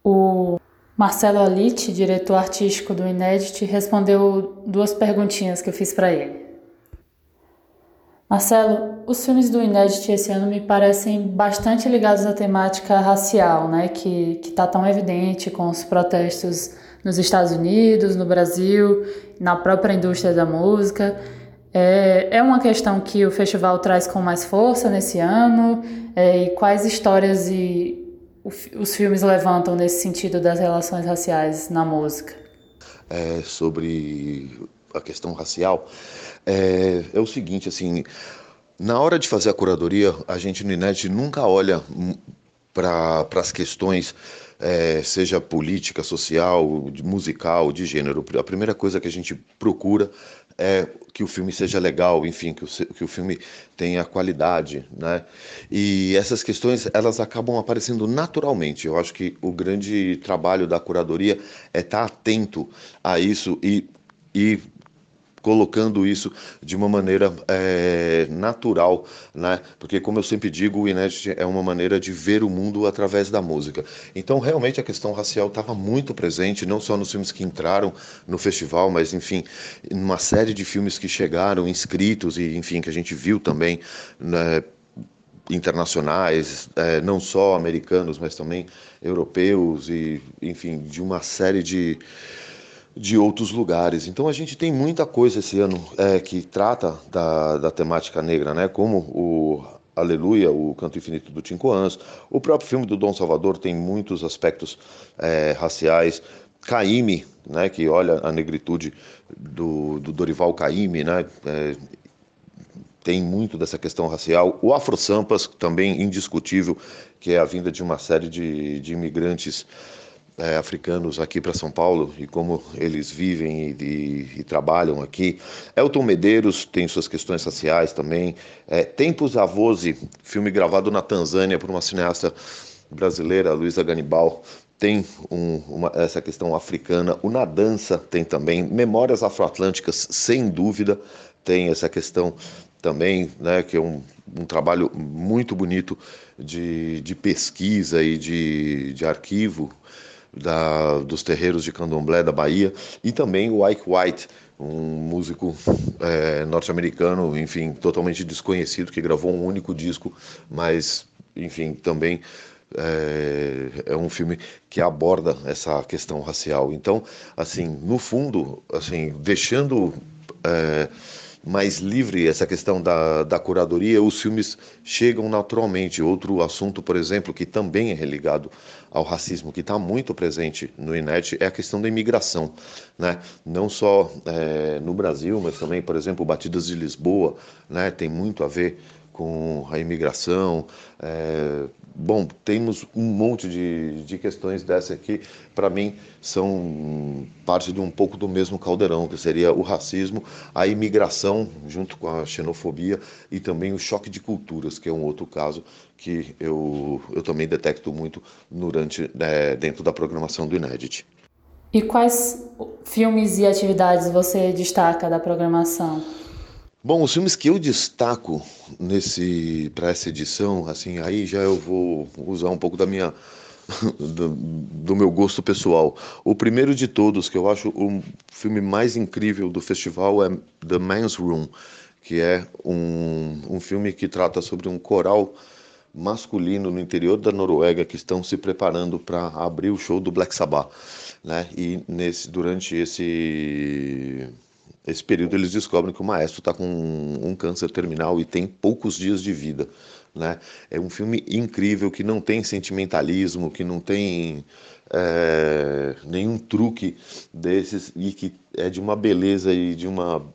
O Marcelo Alite, diretor artístico do Inédit, respondeu duas perguntinhas que eu fiz para ele. Marcelo, os filmes do Inédit esse ano me parecem bastante ligados à temática racial, né, que está tão evidente com os protestos nos Estados Unidos, no Brasil, na própria indústria da música. É, é uma questão que o festival traz com mais força nesse ano? É, e quais histórias e os filmes levantam nesse sentido das relações raciais na música? É, sobre a questão racial, é, é o seguinte, assim, na hora de fazer a curadoria, a gente no INET nunca olha para as questões é, seja política, social, musical, de gênero. A primeira coisa que a gente procura é que o filme seja legal, enfim, que o, que o filme tenha qualidade, né? E essas questões, elas acabam aparecendo naturalmente. Eu acho que o grande trabalho da curadoria é estar atento a isso e, e colocando isso de uma maneira é, natural, né? Porque como eu sempre digo, o Inédit é uma maneira de ver o mundo através da música. Então, realmente a questão racial estava muito presente, não só nos filmes que entraram no festival, mas enfim, uma série de filmes que chegaram inscritos e enfim que a gente viu também, né? internacionais, é, não só americanos, mas também europeus e enfim de uma série de de outros lugares. Então a gente tem muita coisa esse ano é, que trata da, da temática negra, né? Como o Aleluia, o Canto Infinito do Cinco Anos, o próprio filme do Dom Salvador tem muitos aspectos é, raciais. Caime, né? Que olha a negritude do, do Dorival Caime, né? É, tem muito dessa questão racial. O Afro Sampas, também indiscutível, que é a vinda de uma série de, de imigrantes é, africanos aqui para São Paulo e como eles vivem e, e, e, trabalham aqui. Elton Medeiros tem suas questões raciais também. É, Tempos Avose, filme gravado na Tanzânia por uma cineasta brasileira, Luísa Ganibal, tem um, uma, essa questão africana. O Na Dança tem também. Memórias Afroatlânticas, sem dúvida, tem essa questão também, né, que é um, um trabalho muito bonito de, de pesquisa e de, de arquivo da, dos terreiros de candomblé da Bahia, e também o Ike White, um músico [LAUGHS] é, norte-americano, enfim, totalmente desconhecido, que gravou um único disco, mas, enfim, também é, é, um filme que aborda essa questão racial. Então, assim, no fundo, assim, deixando é, mais livre essa questão da, da curadoria, os filmes chegam naturalmente. Outro assunto, por exemplo, que também é religado ao racismo, que está muito presente no INET, é a questão da imigração. Né? Não só é, no Brasil, mas também, por exemplo, Batidas de Lisboa, né? tem muito a ver com a imigração. É, bom, temos um monte de, de questões dessa que, para mim, são parte de um pouco do mesmo caldeirão, que seria o racismo, a imigração, junto com a xenofobia, e também o choque de culturas, que é um outro caso que eu, eu também detecto muito durante, né, dentro da programação do Inédit. E quais filmes e atividades você destaca da programação? Bom, os filmes que eu destaco nesse para essa edição, assim, aí já eu vou usar um pouco da minha [LAUGHS] do, do, meu gosto pessoal. O primeiro de todos, que eu acho o filme mais incrível do festival, é The Man's Room, que é um, um filme que trata sobre um coral masculino no interior da Noruega que estão se preparando para abrir o show do Black Sabbath, né? E nesse durante esse esse período eles descobrem que o maestro está com um, um, câncer terminal e tem poucos dias de vida. Né? É um filme incrível que não tem sentimentalismo, que não tem é, nenhum truque desses e que é de uma beleza e de uma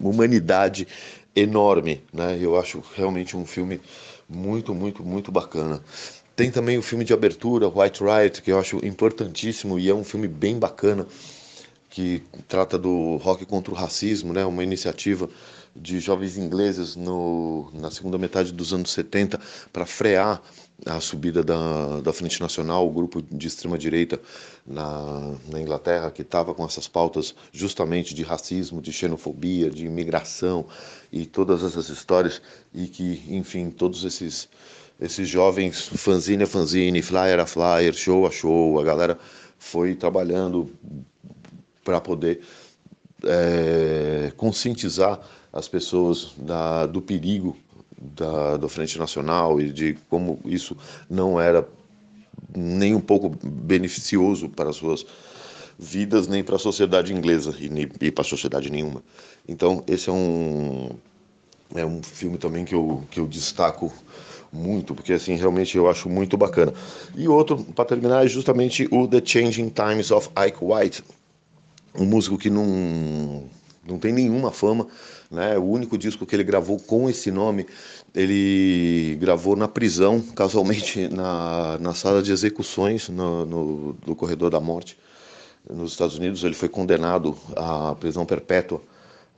humanidade enorme. Né? Eu acho realmente um filme muito, muito, muito bacana. Tem também o filme de abertura, White Riot, que eu acho importantíssimo e é um filme bem bacana que trata do rock contra o racismo, né? Uma iniciativa de jovens ingleses no, na segunda metade dos anos 70 para frear a subida da, da Frente Nacional, o grupo de extrema direita na, na Inglaterra que estava com essas pautas justamente de racismo, de xenofobia, de imigração e todas essas histórias e que, enfim, todos esses esses jovens fanzine a fanzine, flyer a flyer, show a show, a galera foi trabalhando para poder é, conscientizar as pessoas da, do perigo da, do Frente Nacional e de como isso não era nem um pouco beneficioso para as suas vidas, nem para a sociedade inglesa e, e para a sociedade nenhuma. Então, esse é um, é um filme também que eu, que eu destaco muito, porque assim, realmente eu acho muito bacana. E outro, para terminar, é justamente o The Changing Times of Ike White, um músico que não, não tem nenhuma fama, né? O único disco que ele gravou com esse nome, ele gravou na prisão, casualmente na, na sala de execuções no, no, do Corredor da Morte, nos Estados Unidos. Ele foi condenado à prisão perpétua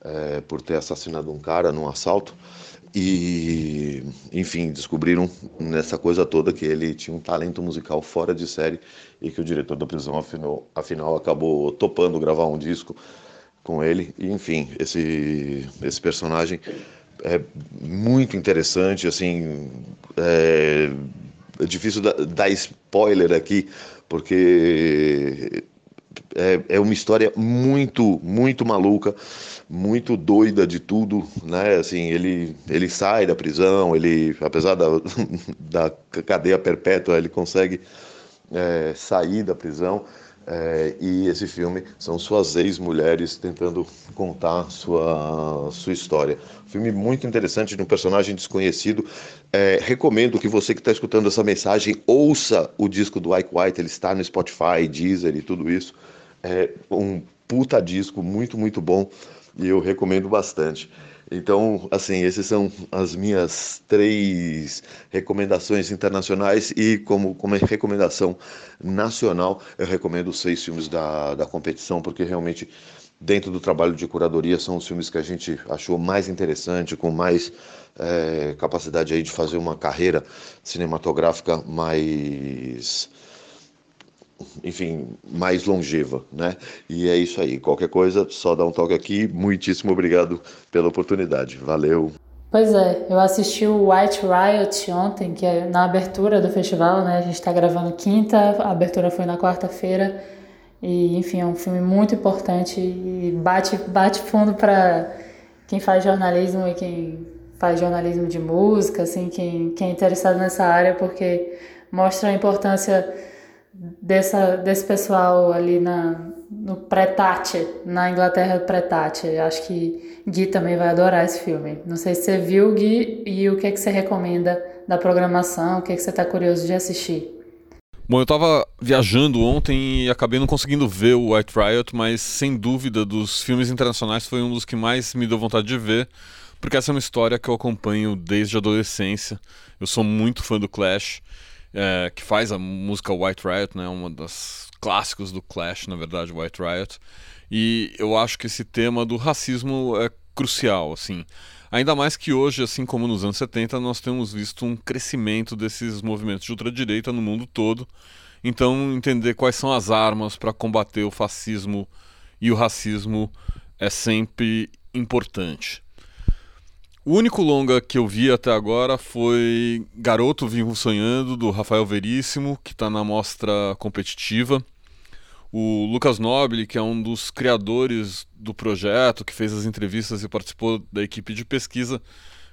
é, por ter assassinado um cara num assalto. E, enfim, descobriram nessa coisa toda que ele tinha um talento musical fora de série e que o diretor da prisão, afinal, afinal acabou topando gravar um disco com ele. E, enfim, esse, esse personagem é muito interessante, assim, é, é difícil dar, dar spoiler aqui, porque é, é uma história muito, muito maluca, muito doida de tudo, né? Assim, ele, ele sai da prisão, ele, apesar da, [LAUGHS] da cadeia perpétua, ele consegue é, sair da prisão. É, e esse filme são suas ex-mulheres tentando contar sua, sua história. Filme muito interessante de um personagem desconhecido. É, recomendo que você que está escutando essa mensagem ouça o disco do Ike White. Ele está no Spotify, Deezer e tudo isso. É um puta disco muito, muito bom e eu recomendo bastante. Então, assim, essas são as minhas três recomendações internacionais e como, como recomendação nacional, eu recomendo os seis filmes da, da competição, porque realmente dentro do trabalho de curadoria são os filmes que a gente achou mais interessante, com mais é, capacidade aí de fazer uma carreira cinematográfica mais enfim, mais longeva, né? E é isso aí. Qualquer coisa, só dá um toque aqui. Muitíssimo obrigado pela oportunidade. Valeu. Pois é, eu assisti o White Riot ontem, que é na abertura do festival, né? A gente está gravando quinta, a abertura foi na quarta-feira. E, enfim, é um filme muito importante e bate, bate fundo para quem faz jornalismo e quem faz jornalismo de música, assim, quem, quem é interessado nessa área, porque mostra a importância dessa, desse pessoal ali na, no pré-tate, na Inglaterra pré-tate. Acho que Gui também vai adorar esse filme. Não sei se você viu, Gui, e o que, é que você recomenda da programação, o que, é que você está curioso de assistir. Bom, eu estava viajando ontem e acabei não conseguindo ver o White Riot, mas sem dúvida dos filmes internacionais foi um dos que mais me deu vontade de ver, porque essa é uma história que eu acompanho desde a adolescência. Eu sou muito fã do Clash é, que faz a música White Riot, né, uma das clássicos do Clash, na verdade, White Riot. E eu acho que esse tema do racismo é crucial, assim. Ainda mais que hoje, assim como nos anos 70, nós temos visto um crescimento desses movimentos de ultradireita no mundo todo. Então, entender quais são as armas para combater o fascismo e o racismo é sempre importante. O único longa que eu vi até agora foi Garoto Vivo Sonhando, do Rafael Veríssimo, que está na mostra competitiva. O Lucas Nobile, que é um dos criadores do projeto, que fez as entrevistas e participou da equipe de pesquisa,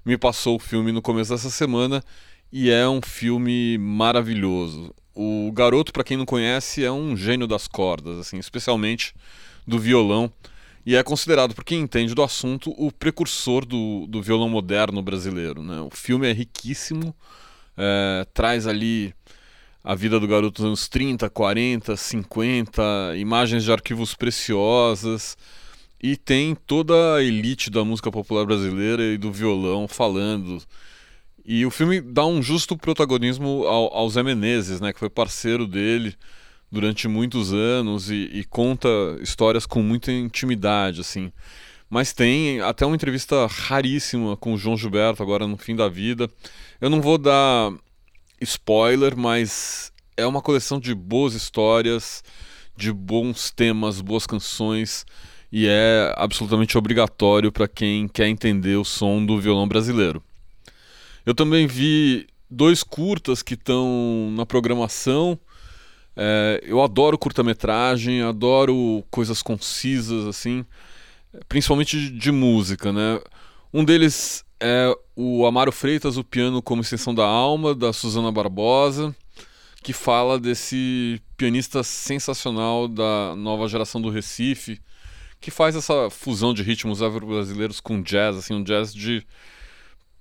me passou o filme no começo dessa semana e é um filme maravilhoso. O garoto, para quem não conhece, é um gênio das cordas, assim, especialmente do violão e é considerado, por quem entende do assunto, o precursor do, do violão moderno brasileiro. Né? O filme é riquíssimo, é, traz ali a vida do garoto dos anos 30, 40, 50, imagens de arquivos preciosas, e tem toda a elite da música popular brasileira e do violão falando. E o filme dá um justo protagonismo ao, ao Zé Menezes, né, que foi parceiro dele durante muitos anos e, e, conta histórias com muita intimidade, assim. Mas tem até uma entrevista raríssima com o João Gilberto agora no fim da vida. Eu não vou dar spoiler, mas é uma coleção de boas histórias, de bons temas, boas canções e é absolutamente obrigatório para quem quer entender o som do violão brasileiro. Eu também vi dois curtas que estão na programação. É, eu adoro curta-metragem, adoro coisas concisas, assim, principalmente de, de, música, né? Um deles é o Amaro Freitas, o piano como extensão da alma, da Susana Barbosa, que fala desse pianista sensacional da nova geração do Recife, que faz essa fusão de ritmos afro-brasileiros com jazz, assim, um jazz de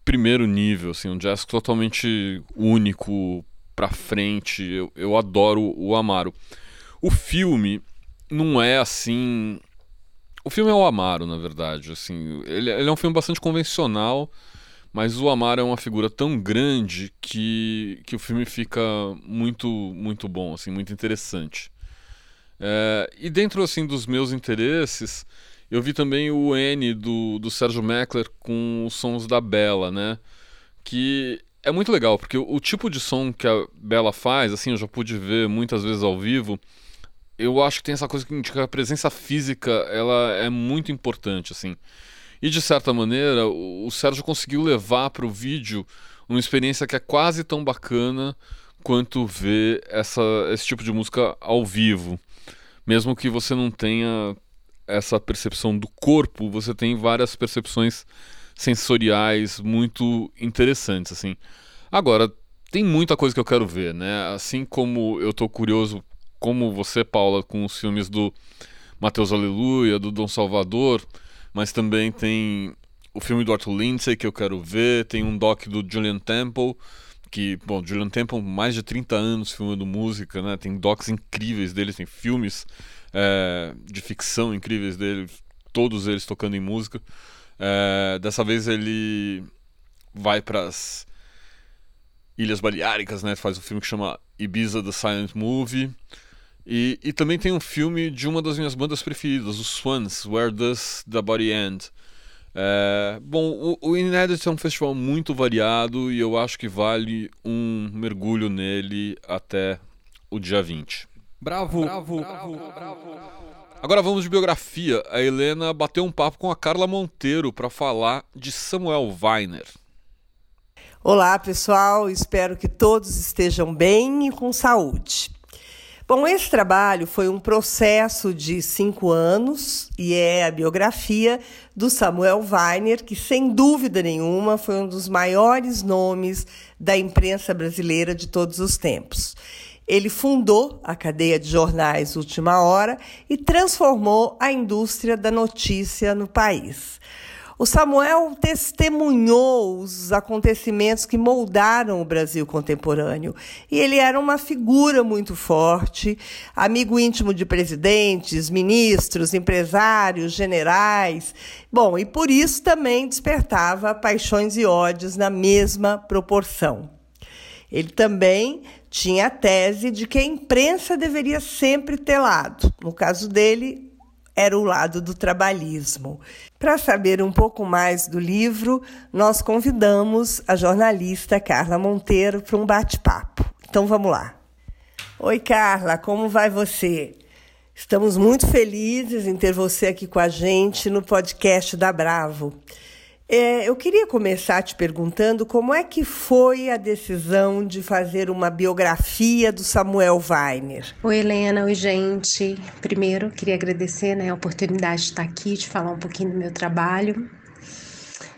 primeiro nível, assim, um jazz totalmente único, pra frente. Eu, eu adoro o Amaro. O filme não é assim. O filme é o Amaro, na verdade. Assim, ele, ele é um filme bastante convencional, mas o Amaro é uma figura tão grande que, que o filme fica muito, muito bom, assim, muito interessante. É, e dentro assim dos meus interesses, eu vi também o N do, do Sérgio Meckler com os sons da Bela, né? Que é muito legal, porque o, o tipo de som que a Bela faz, assim, eu já pude ver muitas vezes ao vivo, eu acho que tem essa coisa que indica a presença física, ela é muito importante, assim. E de certa maneira, o, o Sérgio conseguiu levar para o vídeo uma experiência que é quase tão bacana quanto ver essa, esse tipo de música ao vivo. Mesmo que você não tenha essa percepção do corpo, você tem várias percepções sensoriais muito interessantes, assim. Agora, tem muita coisa que eu quero ver, né? Assim como eu tô curioso, como você, Paula, com os filmes do Mateus Aleluia, do Dom Salvador, mas também tem o filme do Arthur Lindsay que eu quero ver, tem um doc do Julian Temple, que, bom, Julian Temple, mais de 30 anos filmando música, né? Tem docs incríveis dele, tem filmes é, de ficção incríveis dele, todos eles tocando em música. É, dessa vez ele vai para as Ilhas Baleáricas, né? Faz um filme que chama Ibiza The Silent Movie. E, e também tem um filme de uma das minhas bandas preferidas, os Swans, Where Does the Body End? É, bom, o, o Inédito é um festival muito variado e eu acho que vale um mergulho nele até o dia 20. Bravo, bravo, bravo, bravo. Agora vamos de biografia. A Helena bateu um papo com a Carla Monteiro para falar de Samuel Weiner. Olá, pessoal. Espero que todos estejam bem e com saúde. Bom, esse trabalho foi um processo de cinco anos e é a biografia do Samuel Weiner, que sem dúvida nenhuma foi um dos maiores nomes da imprensa brasileira de todos os tempos. Ele fundou a cadeia de jornais Última Hora e transformou a indústria da notícia no país. O Samuel testemunhou os acontecimentos que moldaram o Brasil contemporâneo. E ele era uma figura muito forte, amigo íntimo de presidentes, ministros, empresários, generais. Bom, e por isso também despertava paixões e ódios na mesma proporção. Ele também tinha a tese de que a imprensa deveria sempre ter lado. No caso dele, era o lado do trabalhismo. Para saber um pouco mais do livro, nós convidamos a jornalista Carla Monteiro para um bate-papo. Então vamos lá. Oi, Carla, como vai você? Estamos muito felizes em ter você aqui com a gente no podcast da Bravo. É, eu queria começar te perguntando como é que foi a decisão de fazer uma biografia do Samuel Weiner. Oi, Helena. Oi, gente. Primeiro, queria agradecer né, a oportunidade de estar aqui, de falar um pouquinho do meu trabalho.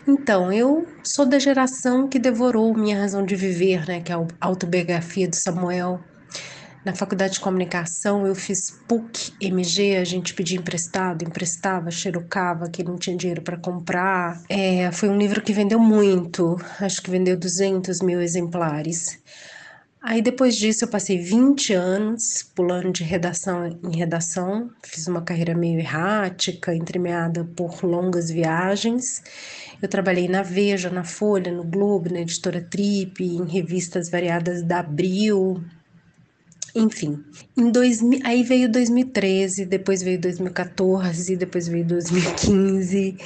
Então, eu sou da geração que devorou Minha Razão de Viver, né, que é a autobiografia do Samuel na faculdade de comunicação, eu fiz PUC, MG, a gente pedia emprestado, emprestava, xerocava, que não tinha dinheiro para comprar. É, foi um livro que vendeu muito, acho que vendeu 200 mil exemplares. Aí depois disso eu passei 20 anos pulando de redação em redação, fiz uma carreira meio errática, entremeada por longas viagens. Eu trabalhei na Veja, na Folha, no Globo, na editora Trip, em revistas variadas da Abril, enfim, em dois, aí veio 2013, depois veio 2014, depois veio 2015.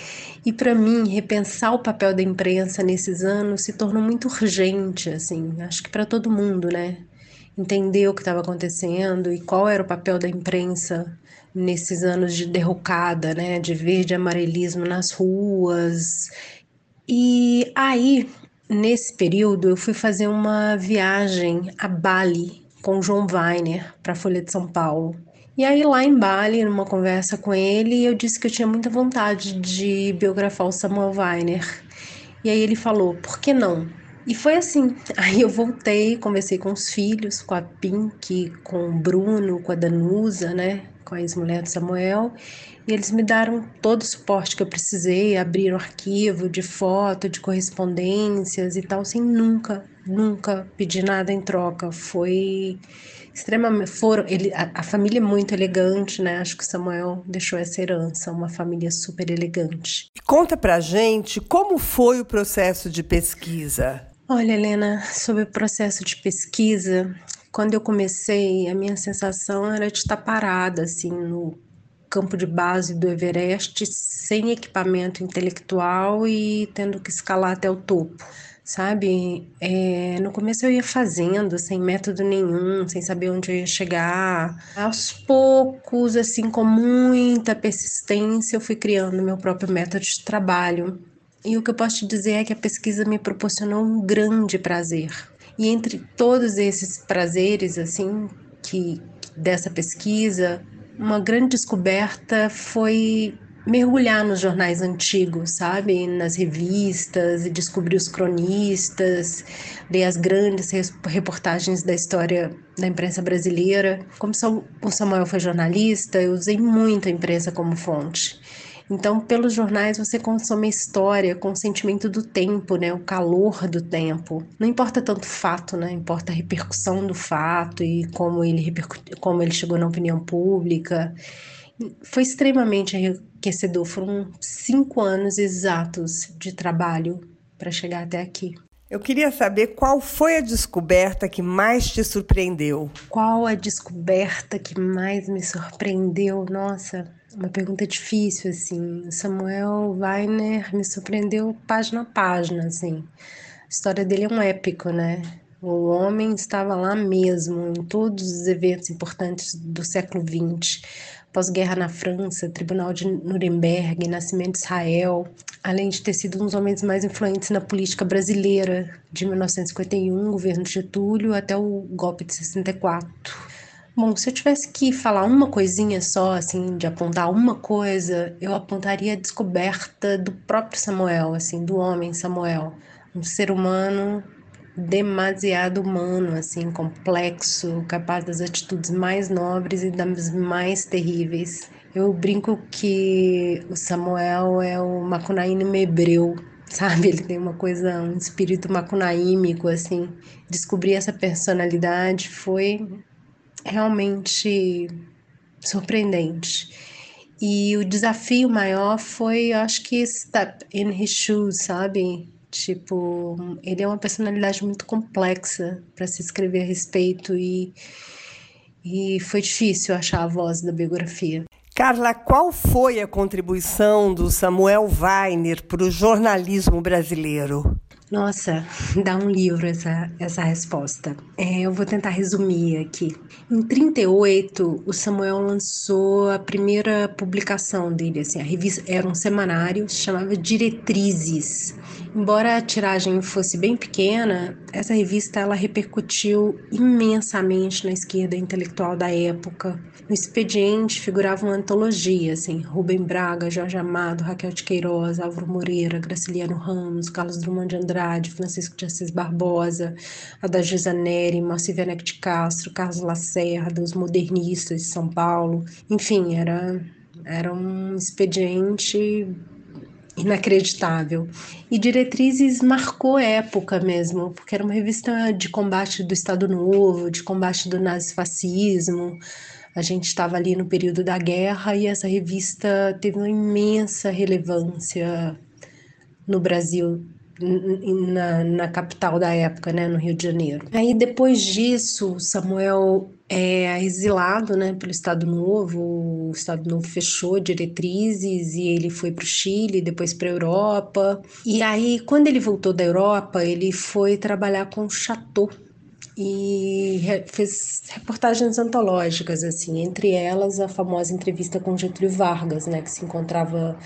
E para mim, repensar o papel da imprensa nesses anos se tornou muito urgente, assim, acho que para todo mundo, né? Entender o que estava acontecendo e qual era o papel da imprensa nesses anos de derrocada, né, de verde amarelismo nas ruas. E aí, nesse período, eu fui fazer uma viagem a Bali, com João Weiner para a Folha de São Paulo. E aí, lá em Bali, numa conversa com ele, eu disse que eu tinha muita vontade de biografar o Samuel Weiner. E aí ele falou: por que não? E foi assim. [LAUGHS] Aí eu voltei, conversei com os filhos, com a Pink, com o Bruno, com a Danusa, né? Com a ex-mulher do Samuel. E eles me deram todo o suporte que eu precisei, abriram arquivo de foto, de correspondências e tal, sem nunca, nunca pedir nada em troca. Foi extremamente. Foram, ele, a, a, família é muito elegante, né? Acho que Samuel deixou essa herança, uma família super elegante. Conta pra gente como foi o processo de pesquisa. Olha, Helena, sobre o processo de pesquisa, quando eu comecei, a minha sensação era de estar parada, assim, no campo de base do Everest, sem equipamento intelectual e tendo que escalar até o topo sabe? É, no começo eu ia fazendo, sem método nenhum, sem saber onde eu ia chegar. Aos poucos, assim, com muita persistência, eu fui criando meu próprio método de trabalho. E o que eu posso te dizer é que a pesquisa me proporcionou um grande prazer. E entre todos esses prazeres, assim, que dessa pesquisa, uma grande descoberta foi mergulhar nos jornais antigos, sabe? Nas revistas e descobrir os cronistas, ler as grandes reportagens da história da imprensa brasileira. Como o Samuel foi jornalista, eu usei muito a imprensa como fonte. Então, pelos jornais você consome a história com o sentimento do tempo, né? O calor do tempo. Não importa tanto o fato, né? Importa a repercussão do fato e como ele como ele chegou na opinião pública. Foi extremamente enriquecedor. Foram cinco anos exatos de trabalho para chegar até aqui. Eu queria saber qual foi a descoberta que mais te surpreendeu. Qual a descoberta que mais me surpreendeu? Nossa, uma pergunta difícil, assim. Samuel Weiner me surpreendeu página a página, assim. A história dele é um épico, né? O homem estava lá mesmo, em todos os eventos importantes do século XX pós-guerra na França, Tribunal de Nuremberg, Nascimento de Israel, além de ter sido um dos homens mais influentes na política brasileira de 1951, governo de Getúlio, até o golpe de 64. Bom, se eu tivesse que falar uma coisinha só, assim, de apontar uma coisa, eu apontaria a descoberta do próprio Samuel, assim, do homem Samuel, um ser humano demasiado humano, assim, complexo, capaz das atitudes mais nobres e das mais terríveis. Eu brinco que o Samuel é o Macunaíma hebreu, [LAUGHS] sabe? Ele tem uma coisa, um espírito macunaímico, assim. Descobrir essa personalidade foi realmente surpreendente. E o desafio maior foi, acho que, step in his shoes, sabe? Tipo, ele é uma personalidade muito complexa para se escrever a respeito e, e foi difícil achar a voz da biografia. Carla, qual foi a contribuição do Samuel Weiner para o jornalismo brasileiro? Nossa, [LAUGHS] dá um livro essa, essa resposta. É, eu vou tentar resumir aqui. Em 38, o Samuel lançou a primeira publicação dele. Assim, a revista era um semanário, se chamava Diretrizes. Embora a tiragem fosse bem pequena, essa revista ela repercutiu imensamente na esquerda intelectual da época. No expediente figurava uma antologia, assim, Rubem Braga, Jorge Amado, Raquel de Queiroz, Álvaro Moreira, Graciliano Ramos, Carlos Drummond de Andrade, Francisco de Assis Barbosa, Adagisa Neri, Moacir Werneck de Castro, Carlos Lacerda, os modernistas de São Paulo. Enfim, era, era um expediente inacreditável. E Diretrizes marcou época mesmo, porque era uma revista de combate do Estado Novo, de combate do nazifascismo. A gente estava ali no período da guerra e essa revista teve uma imensa relevância no Brasil na, na, capital da época, né, no Rio de Janeiro. Aí depois disso, Samuel é exilado, né, pelo Estado Novo. O Estado Novo fechou diretrizes e ele foi para o Chile, depois para a Europa. E aí, quando ele voltou da Europa, ele foi trabalhar com o Chateau e fez reportagens antológicas, assim, entre elas a famosa entrevista com Getúlio Vargas, né, que se encontrava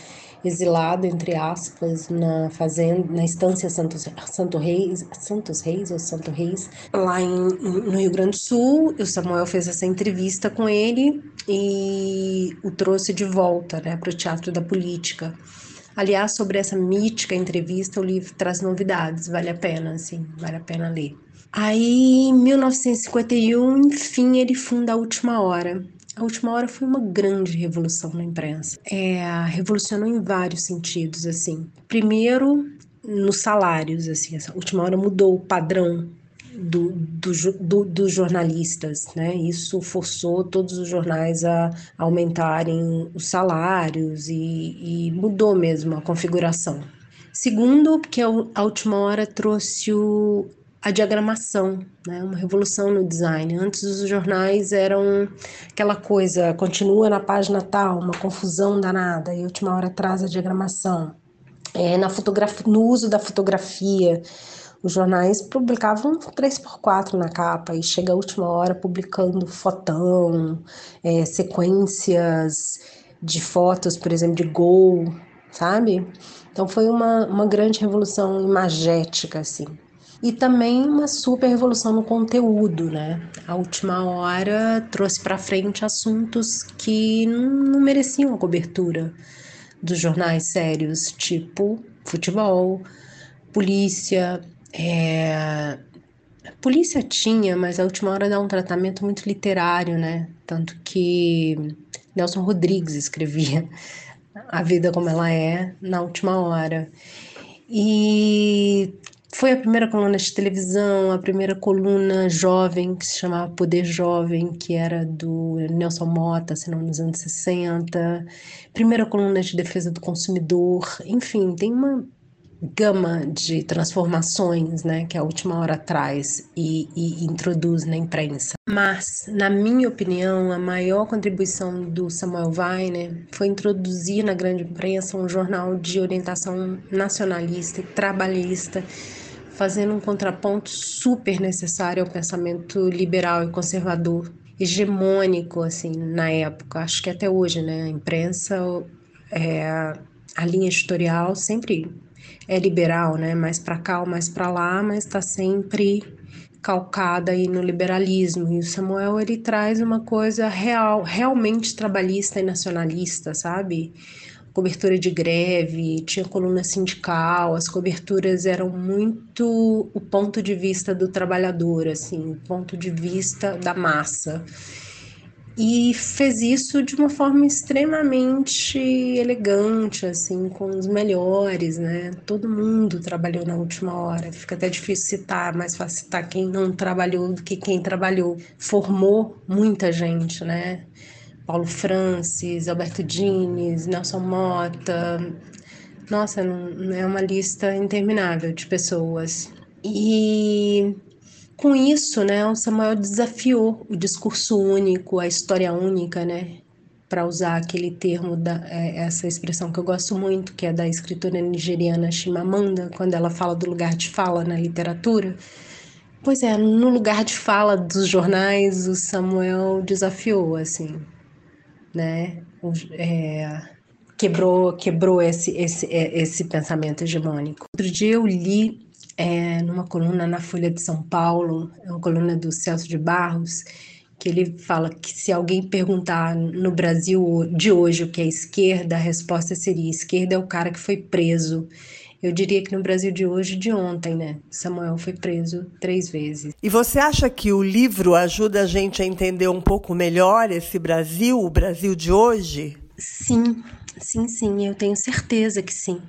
exilado, entre aspas, na fazenda, na estância Santos, Santo Reis, Santos Reis ou Santo Reis, lá em, no Rio Grande do Sul. O Samuel fez essa entrevista com ele e o trouxe de volta, né, para o teatro da política. Aliás, sobre essa mítica entrevista, o livro traz novidades, vale a pena, assim, vale a pena ler. Aí, em 1951, enfim, ele funda a Última Hora. A Última Hora foi uma grande revolução na imprensa. É, revolucionou em vários sentidos, assim. Primeiro, nos salários, assim, essa Última Hora mudou o padrão do, do, do, dos jornalistas, né? Isso forçou todos os jornais a aumentarem os salários e, e mudou mesmo a configuração. Segundo, porque a última hora trouxe o, a diagramação, né? uma revolução no design. Antes os jornais eram aquela coisa, continua na página tal, uma confusão danada, e a última hora traz a diagramação. É, na fotografia, no uso da fotografia, os jornais publicavam 3x4 na capa e chega a última hora publicando fotão, é, sequências de fotos, por exemplo, de gol, sabe? Então foi uma, uma grande revolução imagética, assim. E também uma super revolução no conteúdo, né? A última hora trouxe para frente assuntos que não mereciam a cobertura dos jornais sérios, tipo futebol, polícia, é, polícia tinha, mas a última hora dá um tratamento muito literário, né? Tanto que Nelson Rodrigues escrevia [LAUGHS] A Vida Como Ela É na última hora. E foi a primeira coluna de televisão, a primeira coluna jovem, que se chamava Poder Jovem, que era do Nelson Mota, se não nos anos 60. Primeira coluna de defesa do consumidor. Enfim, tem uma gama de transformações né, que a última hora traz e, e, introduz na imprensa. Mas, na minha opinião, a maior contribuição do Samuel Weiner foi introduzir na grande imprensa um jornal de orientação nacionalista e trabalhista, fazendo um contraponto super necessário ao pensamento liberal e conservador, hegemônico assim na época. Acho que até hoje, né, a imprensa é, a linha editorial sempre é liberal, né? Mais para cá ou mais para lá, mas está sempre calcada aí no liberalismo. E o Samuel ele traz uma coisa real, realmente trabalhista e nacionalista, sabe? Cobertura de greve, tinha coluna sindical, as coberturas eram muito o ponto de vista do trabalhador, assim, o ponto de vista da massa e fez isso de uma forma extremamente elegante, assim, com os melhores, né? Todo mundo trabalhou na última hora. Fica até difícil citar, mais fácil citar quem não trabalhou do que quem trabalhou. Formou muita gente, né? Paulo Francis, Alberto Dines, Nelson Mota. Nossa, é uma lista interminável de pessoas. E com isso, né, o Samuel desafiou o discurso único, a história única, né, para usar aquele termo, da, é, essa expressão que eu gosto muito, que é da escritora nigeriana Chimamanda, quando ela fala do lugar de fala na literatura. Pois é, no lugar de fala dos jornais, o Samuel desafiou, assim, né, é, quebrou, quebrou esse, esse, esse pensamento hegemônico. Outro dia eu li é, numa coluna na Folha de São Paulo, é uma coluna do Celso de Barros, que ele fala que se alguém perguntar no Brasil de hoje o que é esquerda, a resposta seria: esquerda é o cara que foi preso. Eu diria que no Brasil de hoje, de ontem, né? Samuel foi preso três vezes. E você acha que o livro ajuda a gente a entender um pouco melhor esse Brasil, o Brasil de hoje? Sim, sim, sim, eu tenho certeza que sim.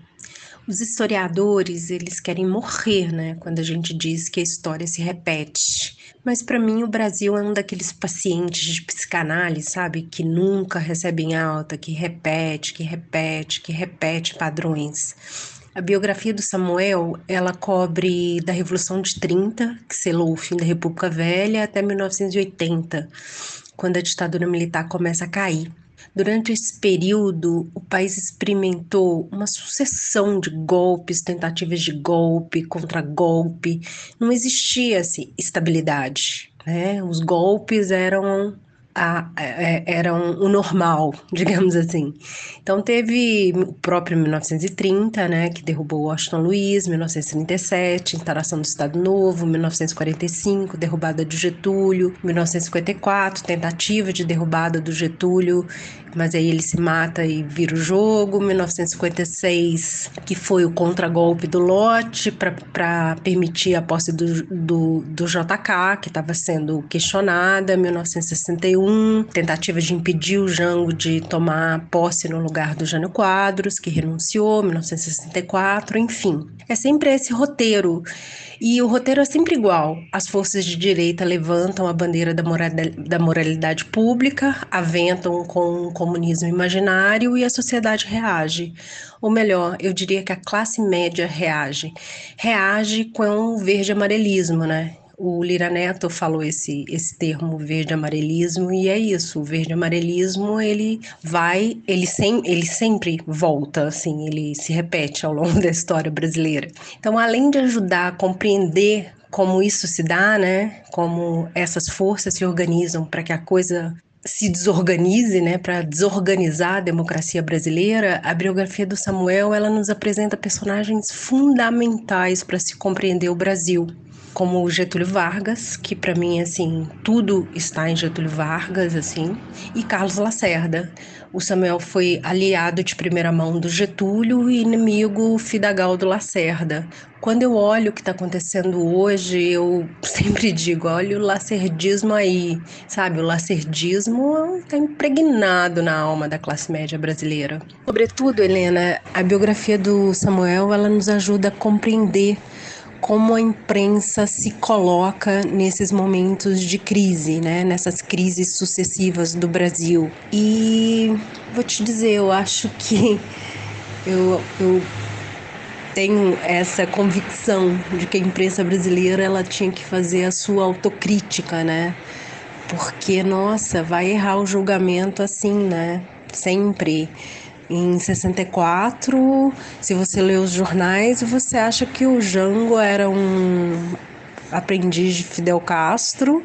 Os historiadores, eles querem morrer, né, quando a gente diz que a história se repete. Mas para mim o Brasil é um daqueles pacientes de psicanálise, sabe, que nunca recebem alta, que repete, que repete, que repete padrões. A biografia do Samuel, ela cobre da Revolução de 30, que selou o fim da República Velha, até 1980, quando a ditadura militar começa a cair. Durante esse período, o país experimentou uma sucessão de golpes, tentativas de golpe, contra-golpe. Não existia assim, estabilidade. Né? Os golpes eram a, a, é, era um, normal, [LAUGHS] digamos assim. Então teve o próprio 1930, né, que derrubou Washington Luiz, 1937, instalação do Estado Novo, 1945, derrubada de Getúlio, 1954, tentativa de derrubada do Getúlio, mas aí ele se mata e vira o jogo, 1956, que foi o contragolpe do lote para permitir a posse do, do, do JK, que estava sendo questionada, 1961 tentativa de impedir o Jango de tomar posse no lugar do Jânio Quadros, que renunciou, 1964, enfim. É sempre esse roteiro. E o roteiro é sempre igual. As forças de direita levantam a bandeira da, da moralidade pública, aventam com o comunismo imaginário e a sociedade reage. Ou melhor, eu diria que a classe média reage. Reage com o verde-amarelismo, né? O Lira Neto falou esse, esse termo verde-amarelismo e é isso. O verde-amarelismo ele vai, ele, sem, ele sempre volta, assim, ele se repete ao longo [LAUGHS] da história brasileira. Então, além de ajudar a compreender como isso se dá, né? Como essas forças se organizam para que a coisa se desorganize, né, para desorganizar a democracia brasileira, a biografia do Samuel ela nos apresenta personagens fundamentais para se compreender o Brasil como o Getúlio Vargas, que para mim assim, tudo está em Getúlio Vargas assim, e Carlos Lacerda. O Samuel foi aliado de primeira mão do Getúlio e inimigo fidagal do Lacerda. Quando eu olho o que está acontecendo hoje, eu [LAUGHS] sempre digo: olha o lacerdismo aí, sabe? O lacerdismo está impregnado na alma da classe média brasileira. Sobretudo, Helena, a biografia do Samuel ela nos ajuda a compreender como a imprensa se coloca nesses momentos de crise, né? Nessas crises sucessivas do Brasil. E vou te dizer, eu acho que [LAUGHS] eu, eu tenho essa convicção de que a imprensa brasileira ela tinha que fazer a sua autocrítica, né? Porque nossa, vai errar o julgamento assim, né? Sempre. Em 64, se você lê os jornais, você acha que o Jango era um aprendiz de Fidel Castro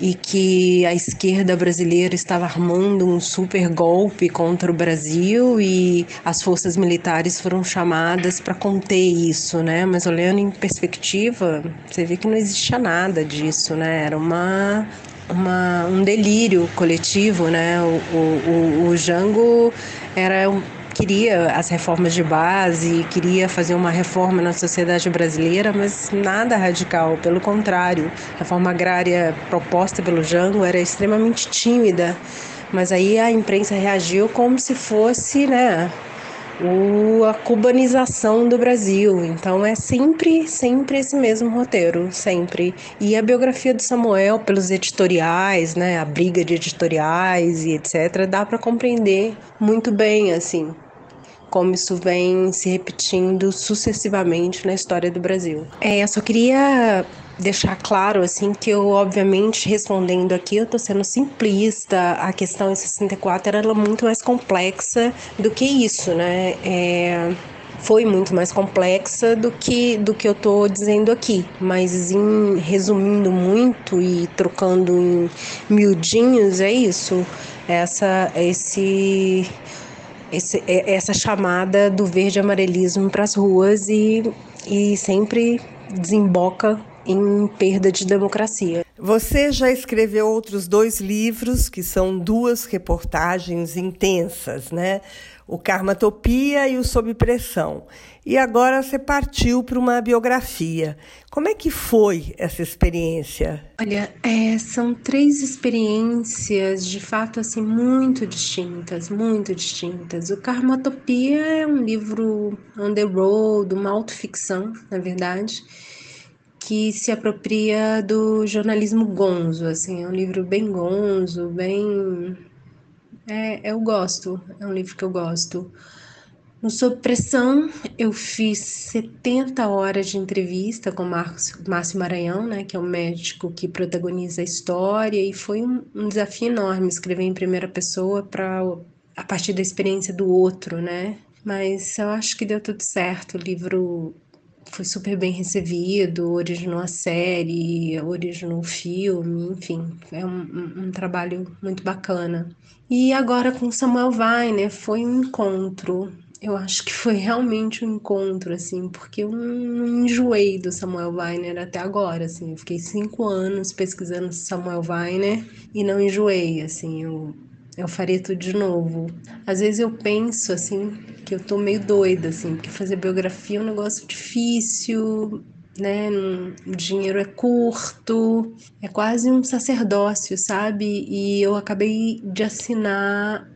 e que a esquerda brasileira estava armando um super golpe contra o Brasil e as forças militares foram chamadas para conter isso, né? Mas olhando em perspectiva, você vê que não existia nada disso, né? Era uma uma, um delírio coletivo, né? O, o, o Jango era queria as reformas de base, queria fazer uma reforma na sociedade brasileira, mas nada radical, pelo contrário. A reforma agrária proposta pelo Jango era extremamente tímida, mas aí a imprensa reagiu como se fosse, né, o, a cubanização do Brasil. Então é sempre, sempre esse mesmo roteiro, sempre. E a biografia do Samuel, pelos editoriais, né, a briga de editoriais e etc, dá para compreender muito bem, assim, como isso vem se repetindo sucessivamente na história do Brasil. É, eu só queria deixar claro assim que eu obviamente respondendo aqui eu tô sendo simplista. A questão em 64 era muito mais complexa do que isso né? É, foi muito mais complexa do que do que eu tô dizendo aqui. Mas em resumindo muito e trocando em miudinhos é isso. Essa esse, esse é, essa chamada do verde amarelismo para as ruas e, e sempre desemboca em perda de democracia. Você já escreveu outros dois livros que são duas reportagens intensas, né? O Karmatopia e o Sob Pressão. E agora você partiu para uma biografia. Como é que foi essa experiência? Olha, é, são três experiências de fato assim muito distintas, muito distintas. O Karmatopia é um livro on the road, uma autoficção, na verdade que se apropria do jornalismo gonzo, assim, é um livro bem gonzo, bem... É, eu gosto, é um livro que eu gosto. No Sob Pressão, eu fiz 70 horas de entrevista com Marcos, Márcio Maranhão, né, que é o médico que protagoniza a história, e foi um, um desafio enorme escrever em primeira pessoa para a partir da experiência do outro, né? Mas eu acho que deu tudo certo. O livro foi super bem recebido, originou a série, originou o filme, enfim, é um, um, trabalho muito bacana. E agora com Samuel Weiner foi um encontro eu acho que foi realmente um encontro, assim, porque eu não enjoei do Samuel Weiner até agora, assim. Eu fiquei cinco anos pesquisando Samuel Weiner e não enjoei, assim. Eu, eu faria tudo de novo. Às vezes eu penso, assim, que eu tô meio doida, assim, porque fazer biografia é um negócio difícil, né? O dinheiro é curto, é quase um sacerdócio, sabe? E eu acabei de assinar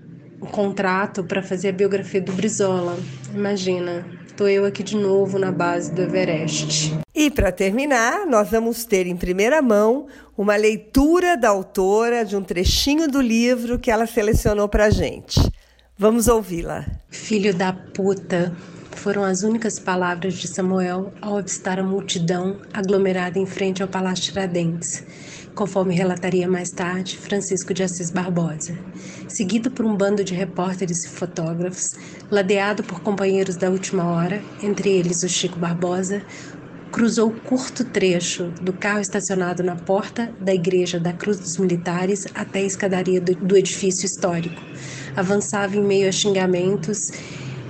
o contrato para fazer a biografia do Brizola. Imagina, estou eu aqui de novo na base do Everest. E para terminar, nós vamos ter em primeira mão uma leitura da autora de um trechinho do livro que ela selecionou para gente. Vamos ouvi-la. Filho da puta. Foram as únicas palavras de Samuel ao avistar a multidão aglomerada em frente ao Palácio Tiradentes conforme relataria mais tarde Francisco de Assis Barbosa. Seguido por um bando de repórteres e fotógrafos, ladeado por companheiros da última hora, entre eles o Chico Barbosa, cruzou curto trecho do carro estacionado na porta da Igreja da Cruz dos Militares até a escadaria do edifício histórico. Avançava em meio a xingamentos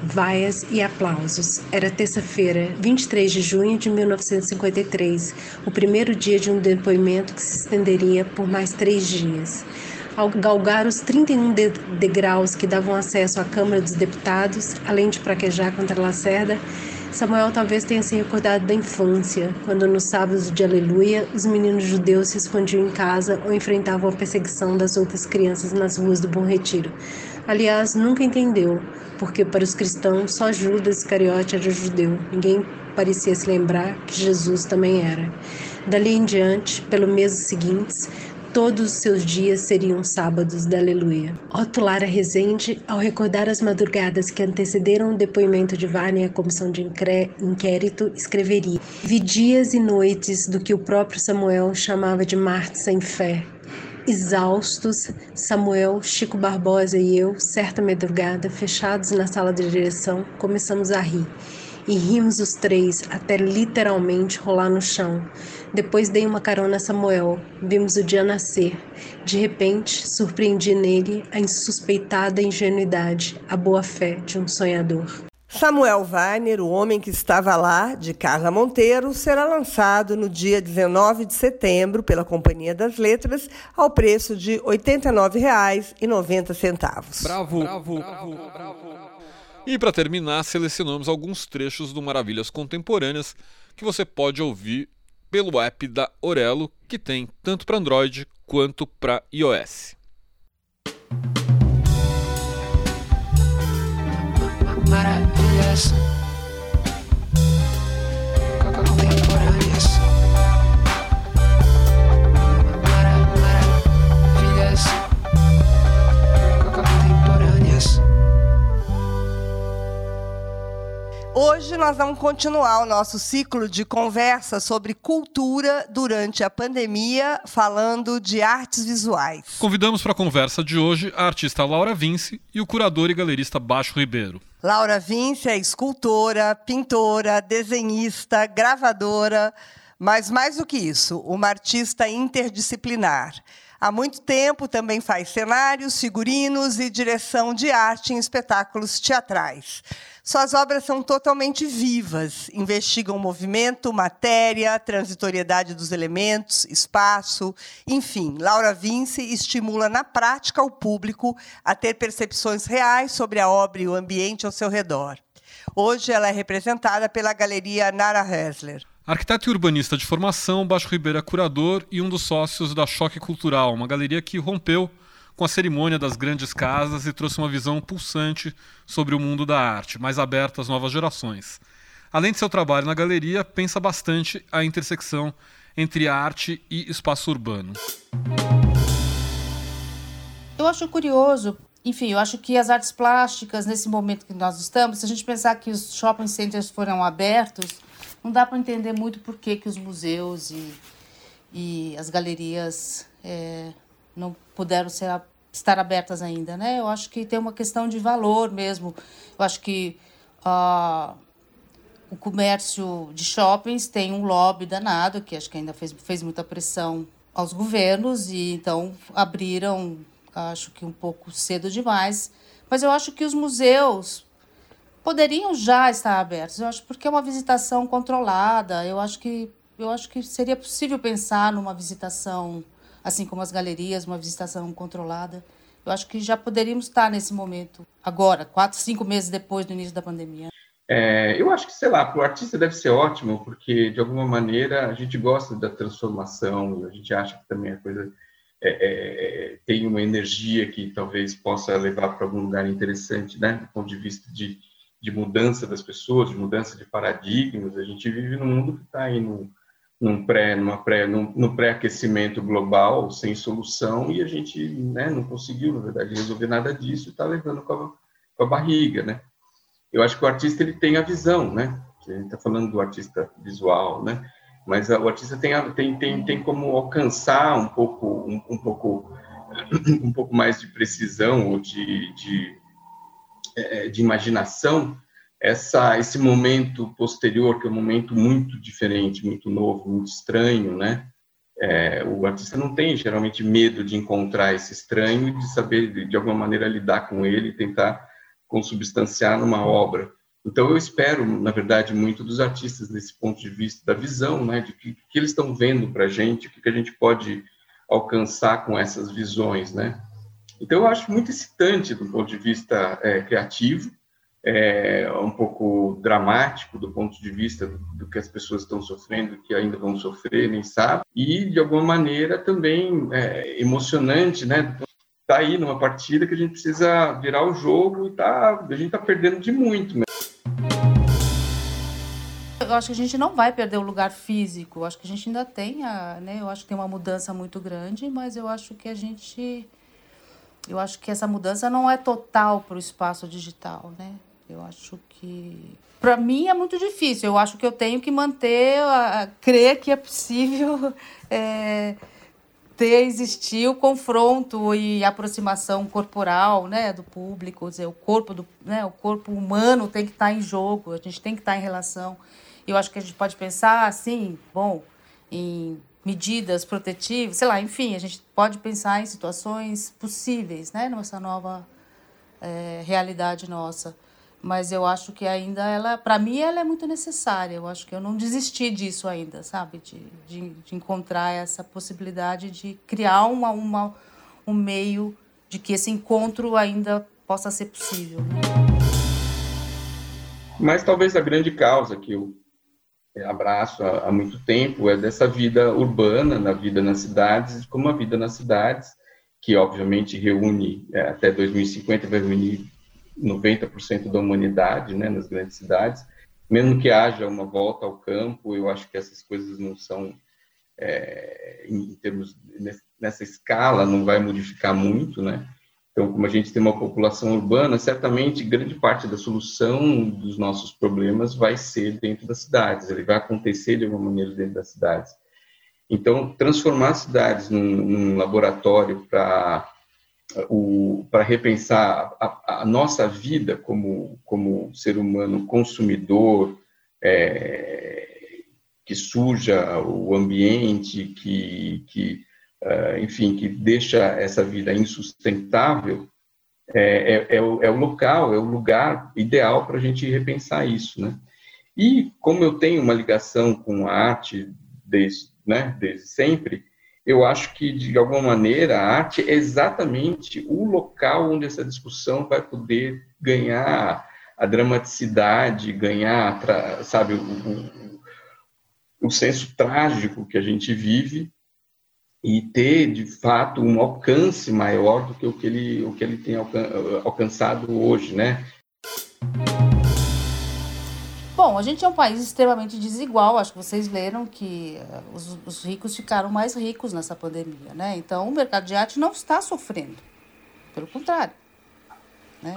vaias e aplausos. Era terça-feira, 23 de junho de 1953, o primeiro dia de um depoimento que se estenderia por mais três dias. Ao galgar os 31 degraus que davam acesso à Câmara dos Deputados, além de praquejar contra Lacerda, Samuel talvez tenha se recordado da infância, quando nos sábados de Aleluia os meninos judeus se escondiam em casa ou enfrentavam a perseguição das outras crianças nas ruas do Bom Retiro. Aliás, nunca entendeu, porque para os cristãos só Judas Iscariote era judeu. Ninguém parecia se lembrar que Jesus também era. Dali em diante, pelo mês seguintes, todos os seus dias seriam sábados da Aleluia. Otto Lara Rezende, ao recordar as madrugadas que antecederam o depoimento de Varney à comissão de inquérito, escreveria: Vi dias e noites do que o próprio Samuel chamava de Marte sem fé, Exaustos, Samuel, Chico Barbosa e eu, certa madrugada, fechados na sala de direção, começamos a rir. E rimos os três até literalmente rolar no chão. Depois dei uma carona a Samuel. Vimos o dia nascer. De repente, surpreendi nele a insuspeitada ingenuidade, a boa fé de um sonhador. Samuel Weiner, o homem que estava lá, de Carla Monteiro, será lançado no dia 19 de setembro pela Companhia das Letras ao preço de R$ 89,90. Bravo, bravo, bravo, bravo. E para terminar, selecionamos alguns trechos do Maravilhas Contemporâneas que você pode ouvir pelo app da Orelo, que tem tanto para Android quanto para iOS. Maravilhas contemporâneas. Hoje nós vamos continuar o nosso ciclo de conversa sobre cultura durante a pandemia, falando de artes visuais. Convidamos para a conversa de hoje a artista Laura Vince e o curador e galerista Baixo Ribeiro. Laura Vince é escultora, pintora, desenhista, gravadora, mas mais do que isso, uma artista interdisciplinar. Há muito tempo também faz cenários, figurinos e direção de arte em espetáculos teatrais. Suas obras são totalmente vivas, investigam movimento, matéria, transitoriedade dos elementos, espaço, enfim. Laura Vince estimula na prática o público a ter percepções reais sobre a obra e o ambiente ao seu redor. Hoje ela é representada pela Galeria Nara Hessler. Arquiteto e urbanista de formação, Baixo Ribeiro é curador e um dos sócios da Choque Cultural, uma galeria que rompeu com a cerimônia das grandes casas e trouxe uma visão pulsante sobre o mundo da arte, mais aberta às novas gerações. Além de seu trabalho na galeria, pensa bastante a intersecção entre arte e espaço urbano. Eu acho curioso, enfim, eu acho que as artes plásticas, nesse momento que nós estamos, se a gente pensar que os shopping centers foram abertos, não dá para entender muito por que, que os museus e, e as galerias é, não puderam ser, estar abertas ainda, né? Eu acho que tem uma questão de valor mesmo. Eu acho que uh, o comércio de shoppings tem um lobby danado, que acho que ainda fez, fez muita pressão aos governos, e então abriram, acho que um pouco cedo demais. Mas eu acho que os museus poderiam já estar abertos. Eu acho porque é uma visitação controlada. Eu acho que eu acho que seria possível pensar numa visitação, assim como as galerias, uma visitação controlada. Eu acho que já poderíamos estar nesse momento agora, quatro, cinco meses depois do início da pandemia. É, eu acho que, sei lá, para o artista deve ser ótimo, porque de alguma maneira a gente gosta da transformação, a gente acha que também a coisa é, é, tem uma energia que talvez possa levar para algum lugar interessante, né, do ponto de vista de, de mudança das pessoas, de mudança de paradigmas. A gente vive num mundo que está aí no, num pré, numa pré, num, no pré-aquecimento global, sem solução, e a gente né, não conseguiu, na verdade, resolver nada disso e está levando com a, com a barriga, né? eu acho que o artista ele tem a visão, né? A gente está falando do artista visual, né? Mas o artista tem, tem, tem, tem como alcançar um pouco, um, um pouco, um pouco mais de precisão ou de, de, é, de imaginação essa, esse momento posterior, que é um momento muito diferente, muito novo, muito estranho, né? É, o artista não tem geralmente medo de encontrar esse estranho e de saber de, de alguma maneira lidar com ele tentar consubstanciar numa obra. Então eu espero, na verdade, muito dos artistas desse ponto de vista da visão, né, de que, que eles estão vendo para a gente, o que, que a gente pode alcançar com essas visões, né? Então eu acho muito excitante do ponto de vista é, criativo, é, um pouco dramático do ponto de vista do, que as pessoas estão sofrendo, que ainda vão sofrer, nem sabe, e de alguma maneira também é, emocionante, né, tá aí numa partida que a gente precisa virar o jogo e tá, a gente tá perdendo de muito. Né? Eu acho que a gente não vai perder o lugar físico. Eu acho que a gente ainda tem a, né? Eu acho que tem uma mudança muito grande, mas eu acho que a gente eu acho que essa mudança não é total para o espaço digital, né? Eu acho que para mim é muito difícil. Eu acho que eu tenho que manter, a, a crer que é possível [LAUGHS] é, ter existir o confronto e aproximação corporal, né, do público, dizer, o corpo do, né, o corpo humano tem que estar em jogo, a gente tem que estar em relação. Eu acho que a gente pode pensar assim, bom, em medidas protetivas, sei lá, enfim, a gente pode pensar em situações possíveis, né, nessa nova é, realidade nossa mas eu acho que ainda ela, para mim, ela é muito necessária. Eu acho que eu não desisti disso ainda, sabe? De, de, de encontrar essa possibilidade de criar uma, uma, um meio de que esse encontro ainda possa ser possível. Mas talvez a grande causa que eu abraço há, muito tempo é dessa vida urbana, na vida nas cidades, como a vida nas cidades, que obviamente reúne, é, até 2050 vai reunir 90% da humanidade, né, nas grandes cidades. Mesmo que haja uma volta ao campo, eu acho que essas coisas não são, é, em termos nessa escala, não vai modificar muito, né? Então, como a gente tem uma população urbana, certamente grande parte da solução dos nossos problemas vai ser dentro das cidades, ele vai acontecer de alguma maneira dentro das cidades. Então, transformar as cidades num, num laboratório para para repensar a, a, nossa vida como, como ser humano consumidor, é, que suja o ambiente, que, que uh, enfim, que deixa essa vida insustentável, é, é, é, o, é o local, é o lugar ideal para a gente repensar isso, né? E como eu tenho uma ligação com a arte desde, né, desde sempre, eu acho que, de alguma maneira, a arte é exatamente o local onde essa discussão vai poder ganhar a dramaticidade, ganhar, sabe, o, o, o senso trágico que a gente vive e ter, de fato, um alcance maior do que o que ele, o que ele tem alcançado hoje, né? Bom, a gente é um país extremamente desigual. Acho que vocês leram que uh, os, os, ricos ficaram mais ricos nessa pandemia, né? Então, o mercado de arte não está sofrendo. Pelo contrário, né?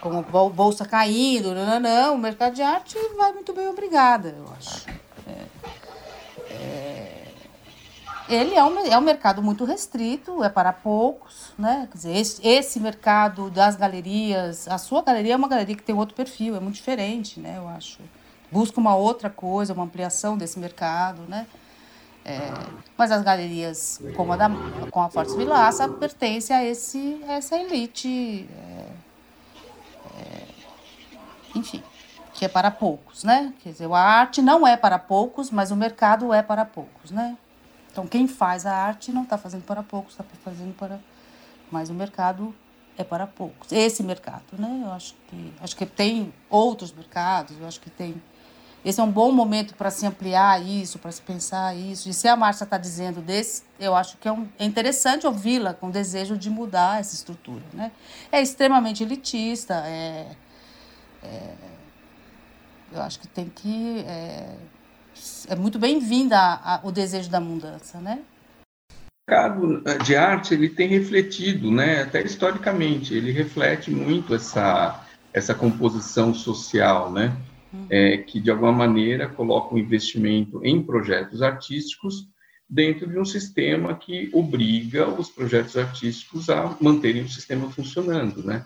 Com a bolsa caindo, não, não, não, o mercado de arte vai muito bem, obrigada, eu acho. É, é, ele é um, é um mercado muito restrito, é para poucos, né? Quer dizer, esse, esse mercado das galerias, a sua galeria é uma galeria que tem outro perfil, é muito diferente, né? Eu acho. busca uma outra coisa, uma ampliação desse mercado, né? É, mas as galerias, como a, da, com a Fortes Vilaça, pertencem a, esse, a essa elite, é, é, enfim, que é para poucos, né? Quer dizer, a arte não é para poucos, mas o mercado é para poucos, né? Então, quem faz a arte não está fazendo para poucos, está fazendo para... Mas o mercado é para poucos. Esse mercado, né? Eu acho que, acho que tem outros mercados, eu acho que tem esse é um bom momento para se ampliar isso, para se pensar isso. E se a Márcia está dizendo desse, eu acho que é, um, é interessante ouvi-la com desejo de mudar essa estrutura. Né? É extremamente elitista, é, é eu acho que tem que. É, é muito bem-vinda o desejo da mudança. Né? O mercado de arte ele tem refletido, né, até historicamente, ele reflete muito essa, essa composição social, né? é, que de alguma maneira coloca o um investimento em projetos artísticos dentro de um sistema que obriga os projetos artísticos a manterem o sistema funcionando, né?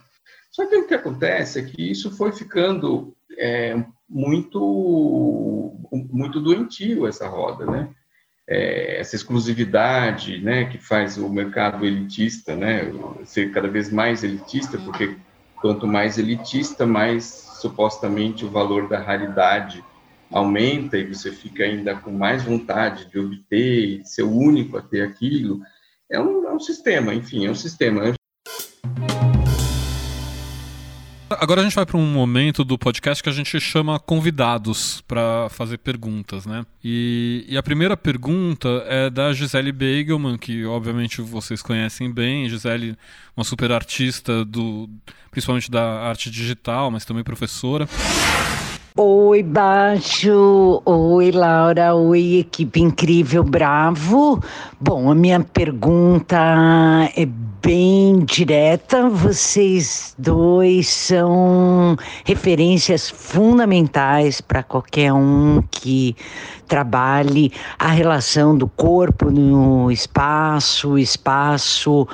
Só que o que acontece é que isso foi ficando é, muito muito doentio essa roda, né? É, essa exclusividade, né, que faz o mercado elitista, né, ser cada vez mais elitista, porque quanto mais elitista, mais supostamente o valor da raridade aumenta e você fica ainda com mais vontade de obter, de ser o único a ter aquilo. É um, é um sistema, enfim, é um sistema. Agora a gente vai para um momento do podcast que a gente chama convidados para fazer perguntas, né? E, e, a primeira pergunta é da Gisele Beigelman, que obviamente vocês conhecem bem. Gisele, uma super artista, do, principalmente da arte digital, mas também professora. Oi, Baixo. Oi, Laura. Oi, equipe incrível, bravo. Bom, a minha pergunta é bem direta. Vocês dois são referências fundamentais para qualquer um que trabalhe a relação do corpo no espaço, espaço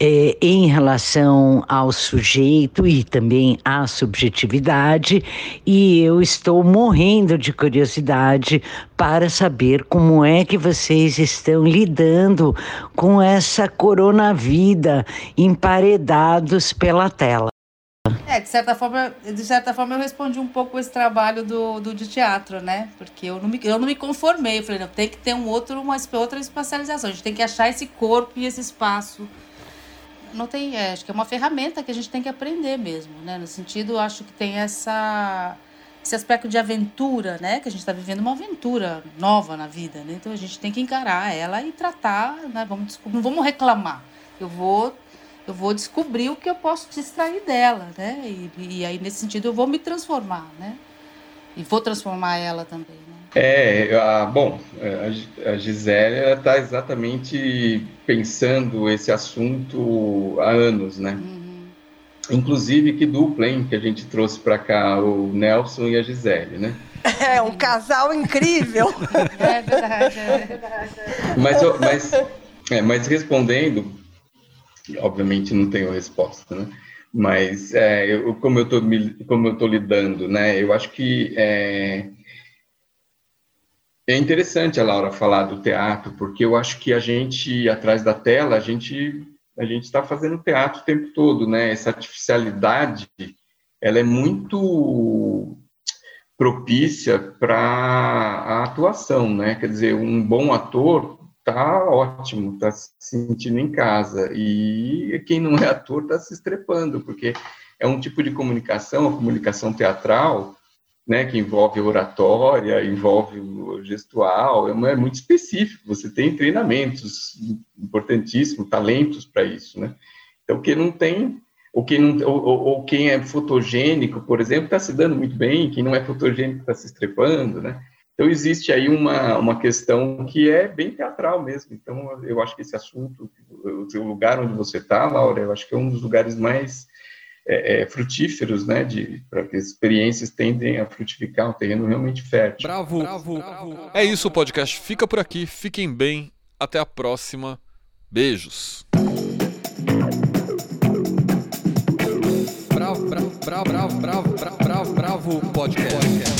é, em relação ao sujeito e também à subjetividade, e eu estou morrendo de curiosidade para saber como é que vocês estão lidando com essa coronavida emparedados pela tela. É, de certa forma, de certa forma eu respondi um pouco esse trabalho do, do de teatro, né? Porque eu não me, eu não me conformei. Eu falei, não, tem que ter um outro, uma outra especialização. A gente tem que achar esse corpo e esse espaço não tem, é, acho que é uma ferramenta que a gente tem que aprender mesmo, né? No sentido, acho que tem essa esse aspecto de aventura, né? Que a gente está vivendo uma aventura nova na vida, né? Então a gente tem que encarar ela e tratar, né? Vamos não vamos reclamar. Eu vou eu vou descobrir o que eu posso distrair dela, né? E, e aí nesse sentido eu vou me transformar, né? E vou transformar ela também. Né? É, a, bom, a, a Gisele está exatamente pensando esse assunto há anos, né? Uhum. Inclusive, que dupla, hein, que a gente trouxe para cá, o Nelson e a Gisele, né? [LAUGHS] É, um casal incrível. [LAUGHS] é verdade, é verdade. Mas, mas, é, mas respondendo, obviamente não tenho resposta, né? Mas é, eu, como eu tô como eu tô lidando, né? Eu acho que é, é interessante a Laura falar do teatro, porque eu acho que a gente, atrás da tela, a gente a gente está fazendo teatro o tempo todo, né? Essa artificialidade, ela é muito propícia para a atuação, né? Quer dizer, um bom ator tá ótimo, tá se sentindo em casa e quem não é ator tá se estrepando, porque é um tipo de comunicação, a comunicação teatral, né, que envolve oratória, envolve gestual, é, é muito específico. Você tem treinamentos importantíssimos, talentos para isso, né? Então, quem não tem, ou quem, não, ou, ou quem é fotogênico, por exemplo, está se dando muito bem, quem não é fotogênico está se estrepando, né? Então, existe aí uma, uma questão que é bem teatral mesmo. Então, eu acho que esse assunto, o lugar onde você está, Laura, eu acho que é um dos lugares mais é, é, frutíferos, né, para que as experiências tendem a frutificar um terreno realmente fértil. Bravo, bravo, bravo. É isso, o podcast fica por aqui. Fiquem bem. Até a próxima. Beijos. Bravo, bravo, bravo, bravo, bravo, bravo, bravo, bravo podcast.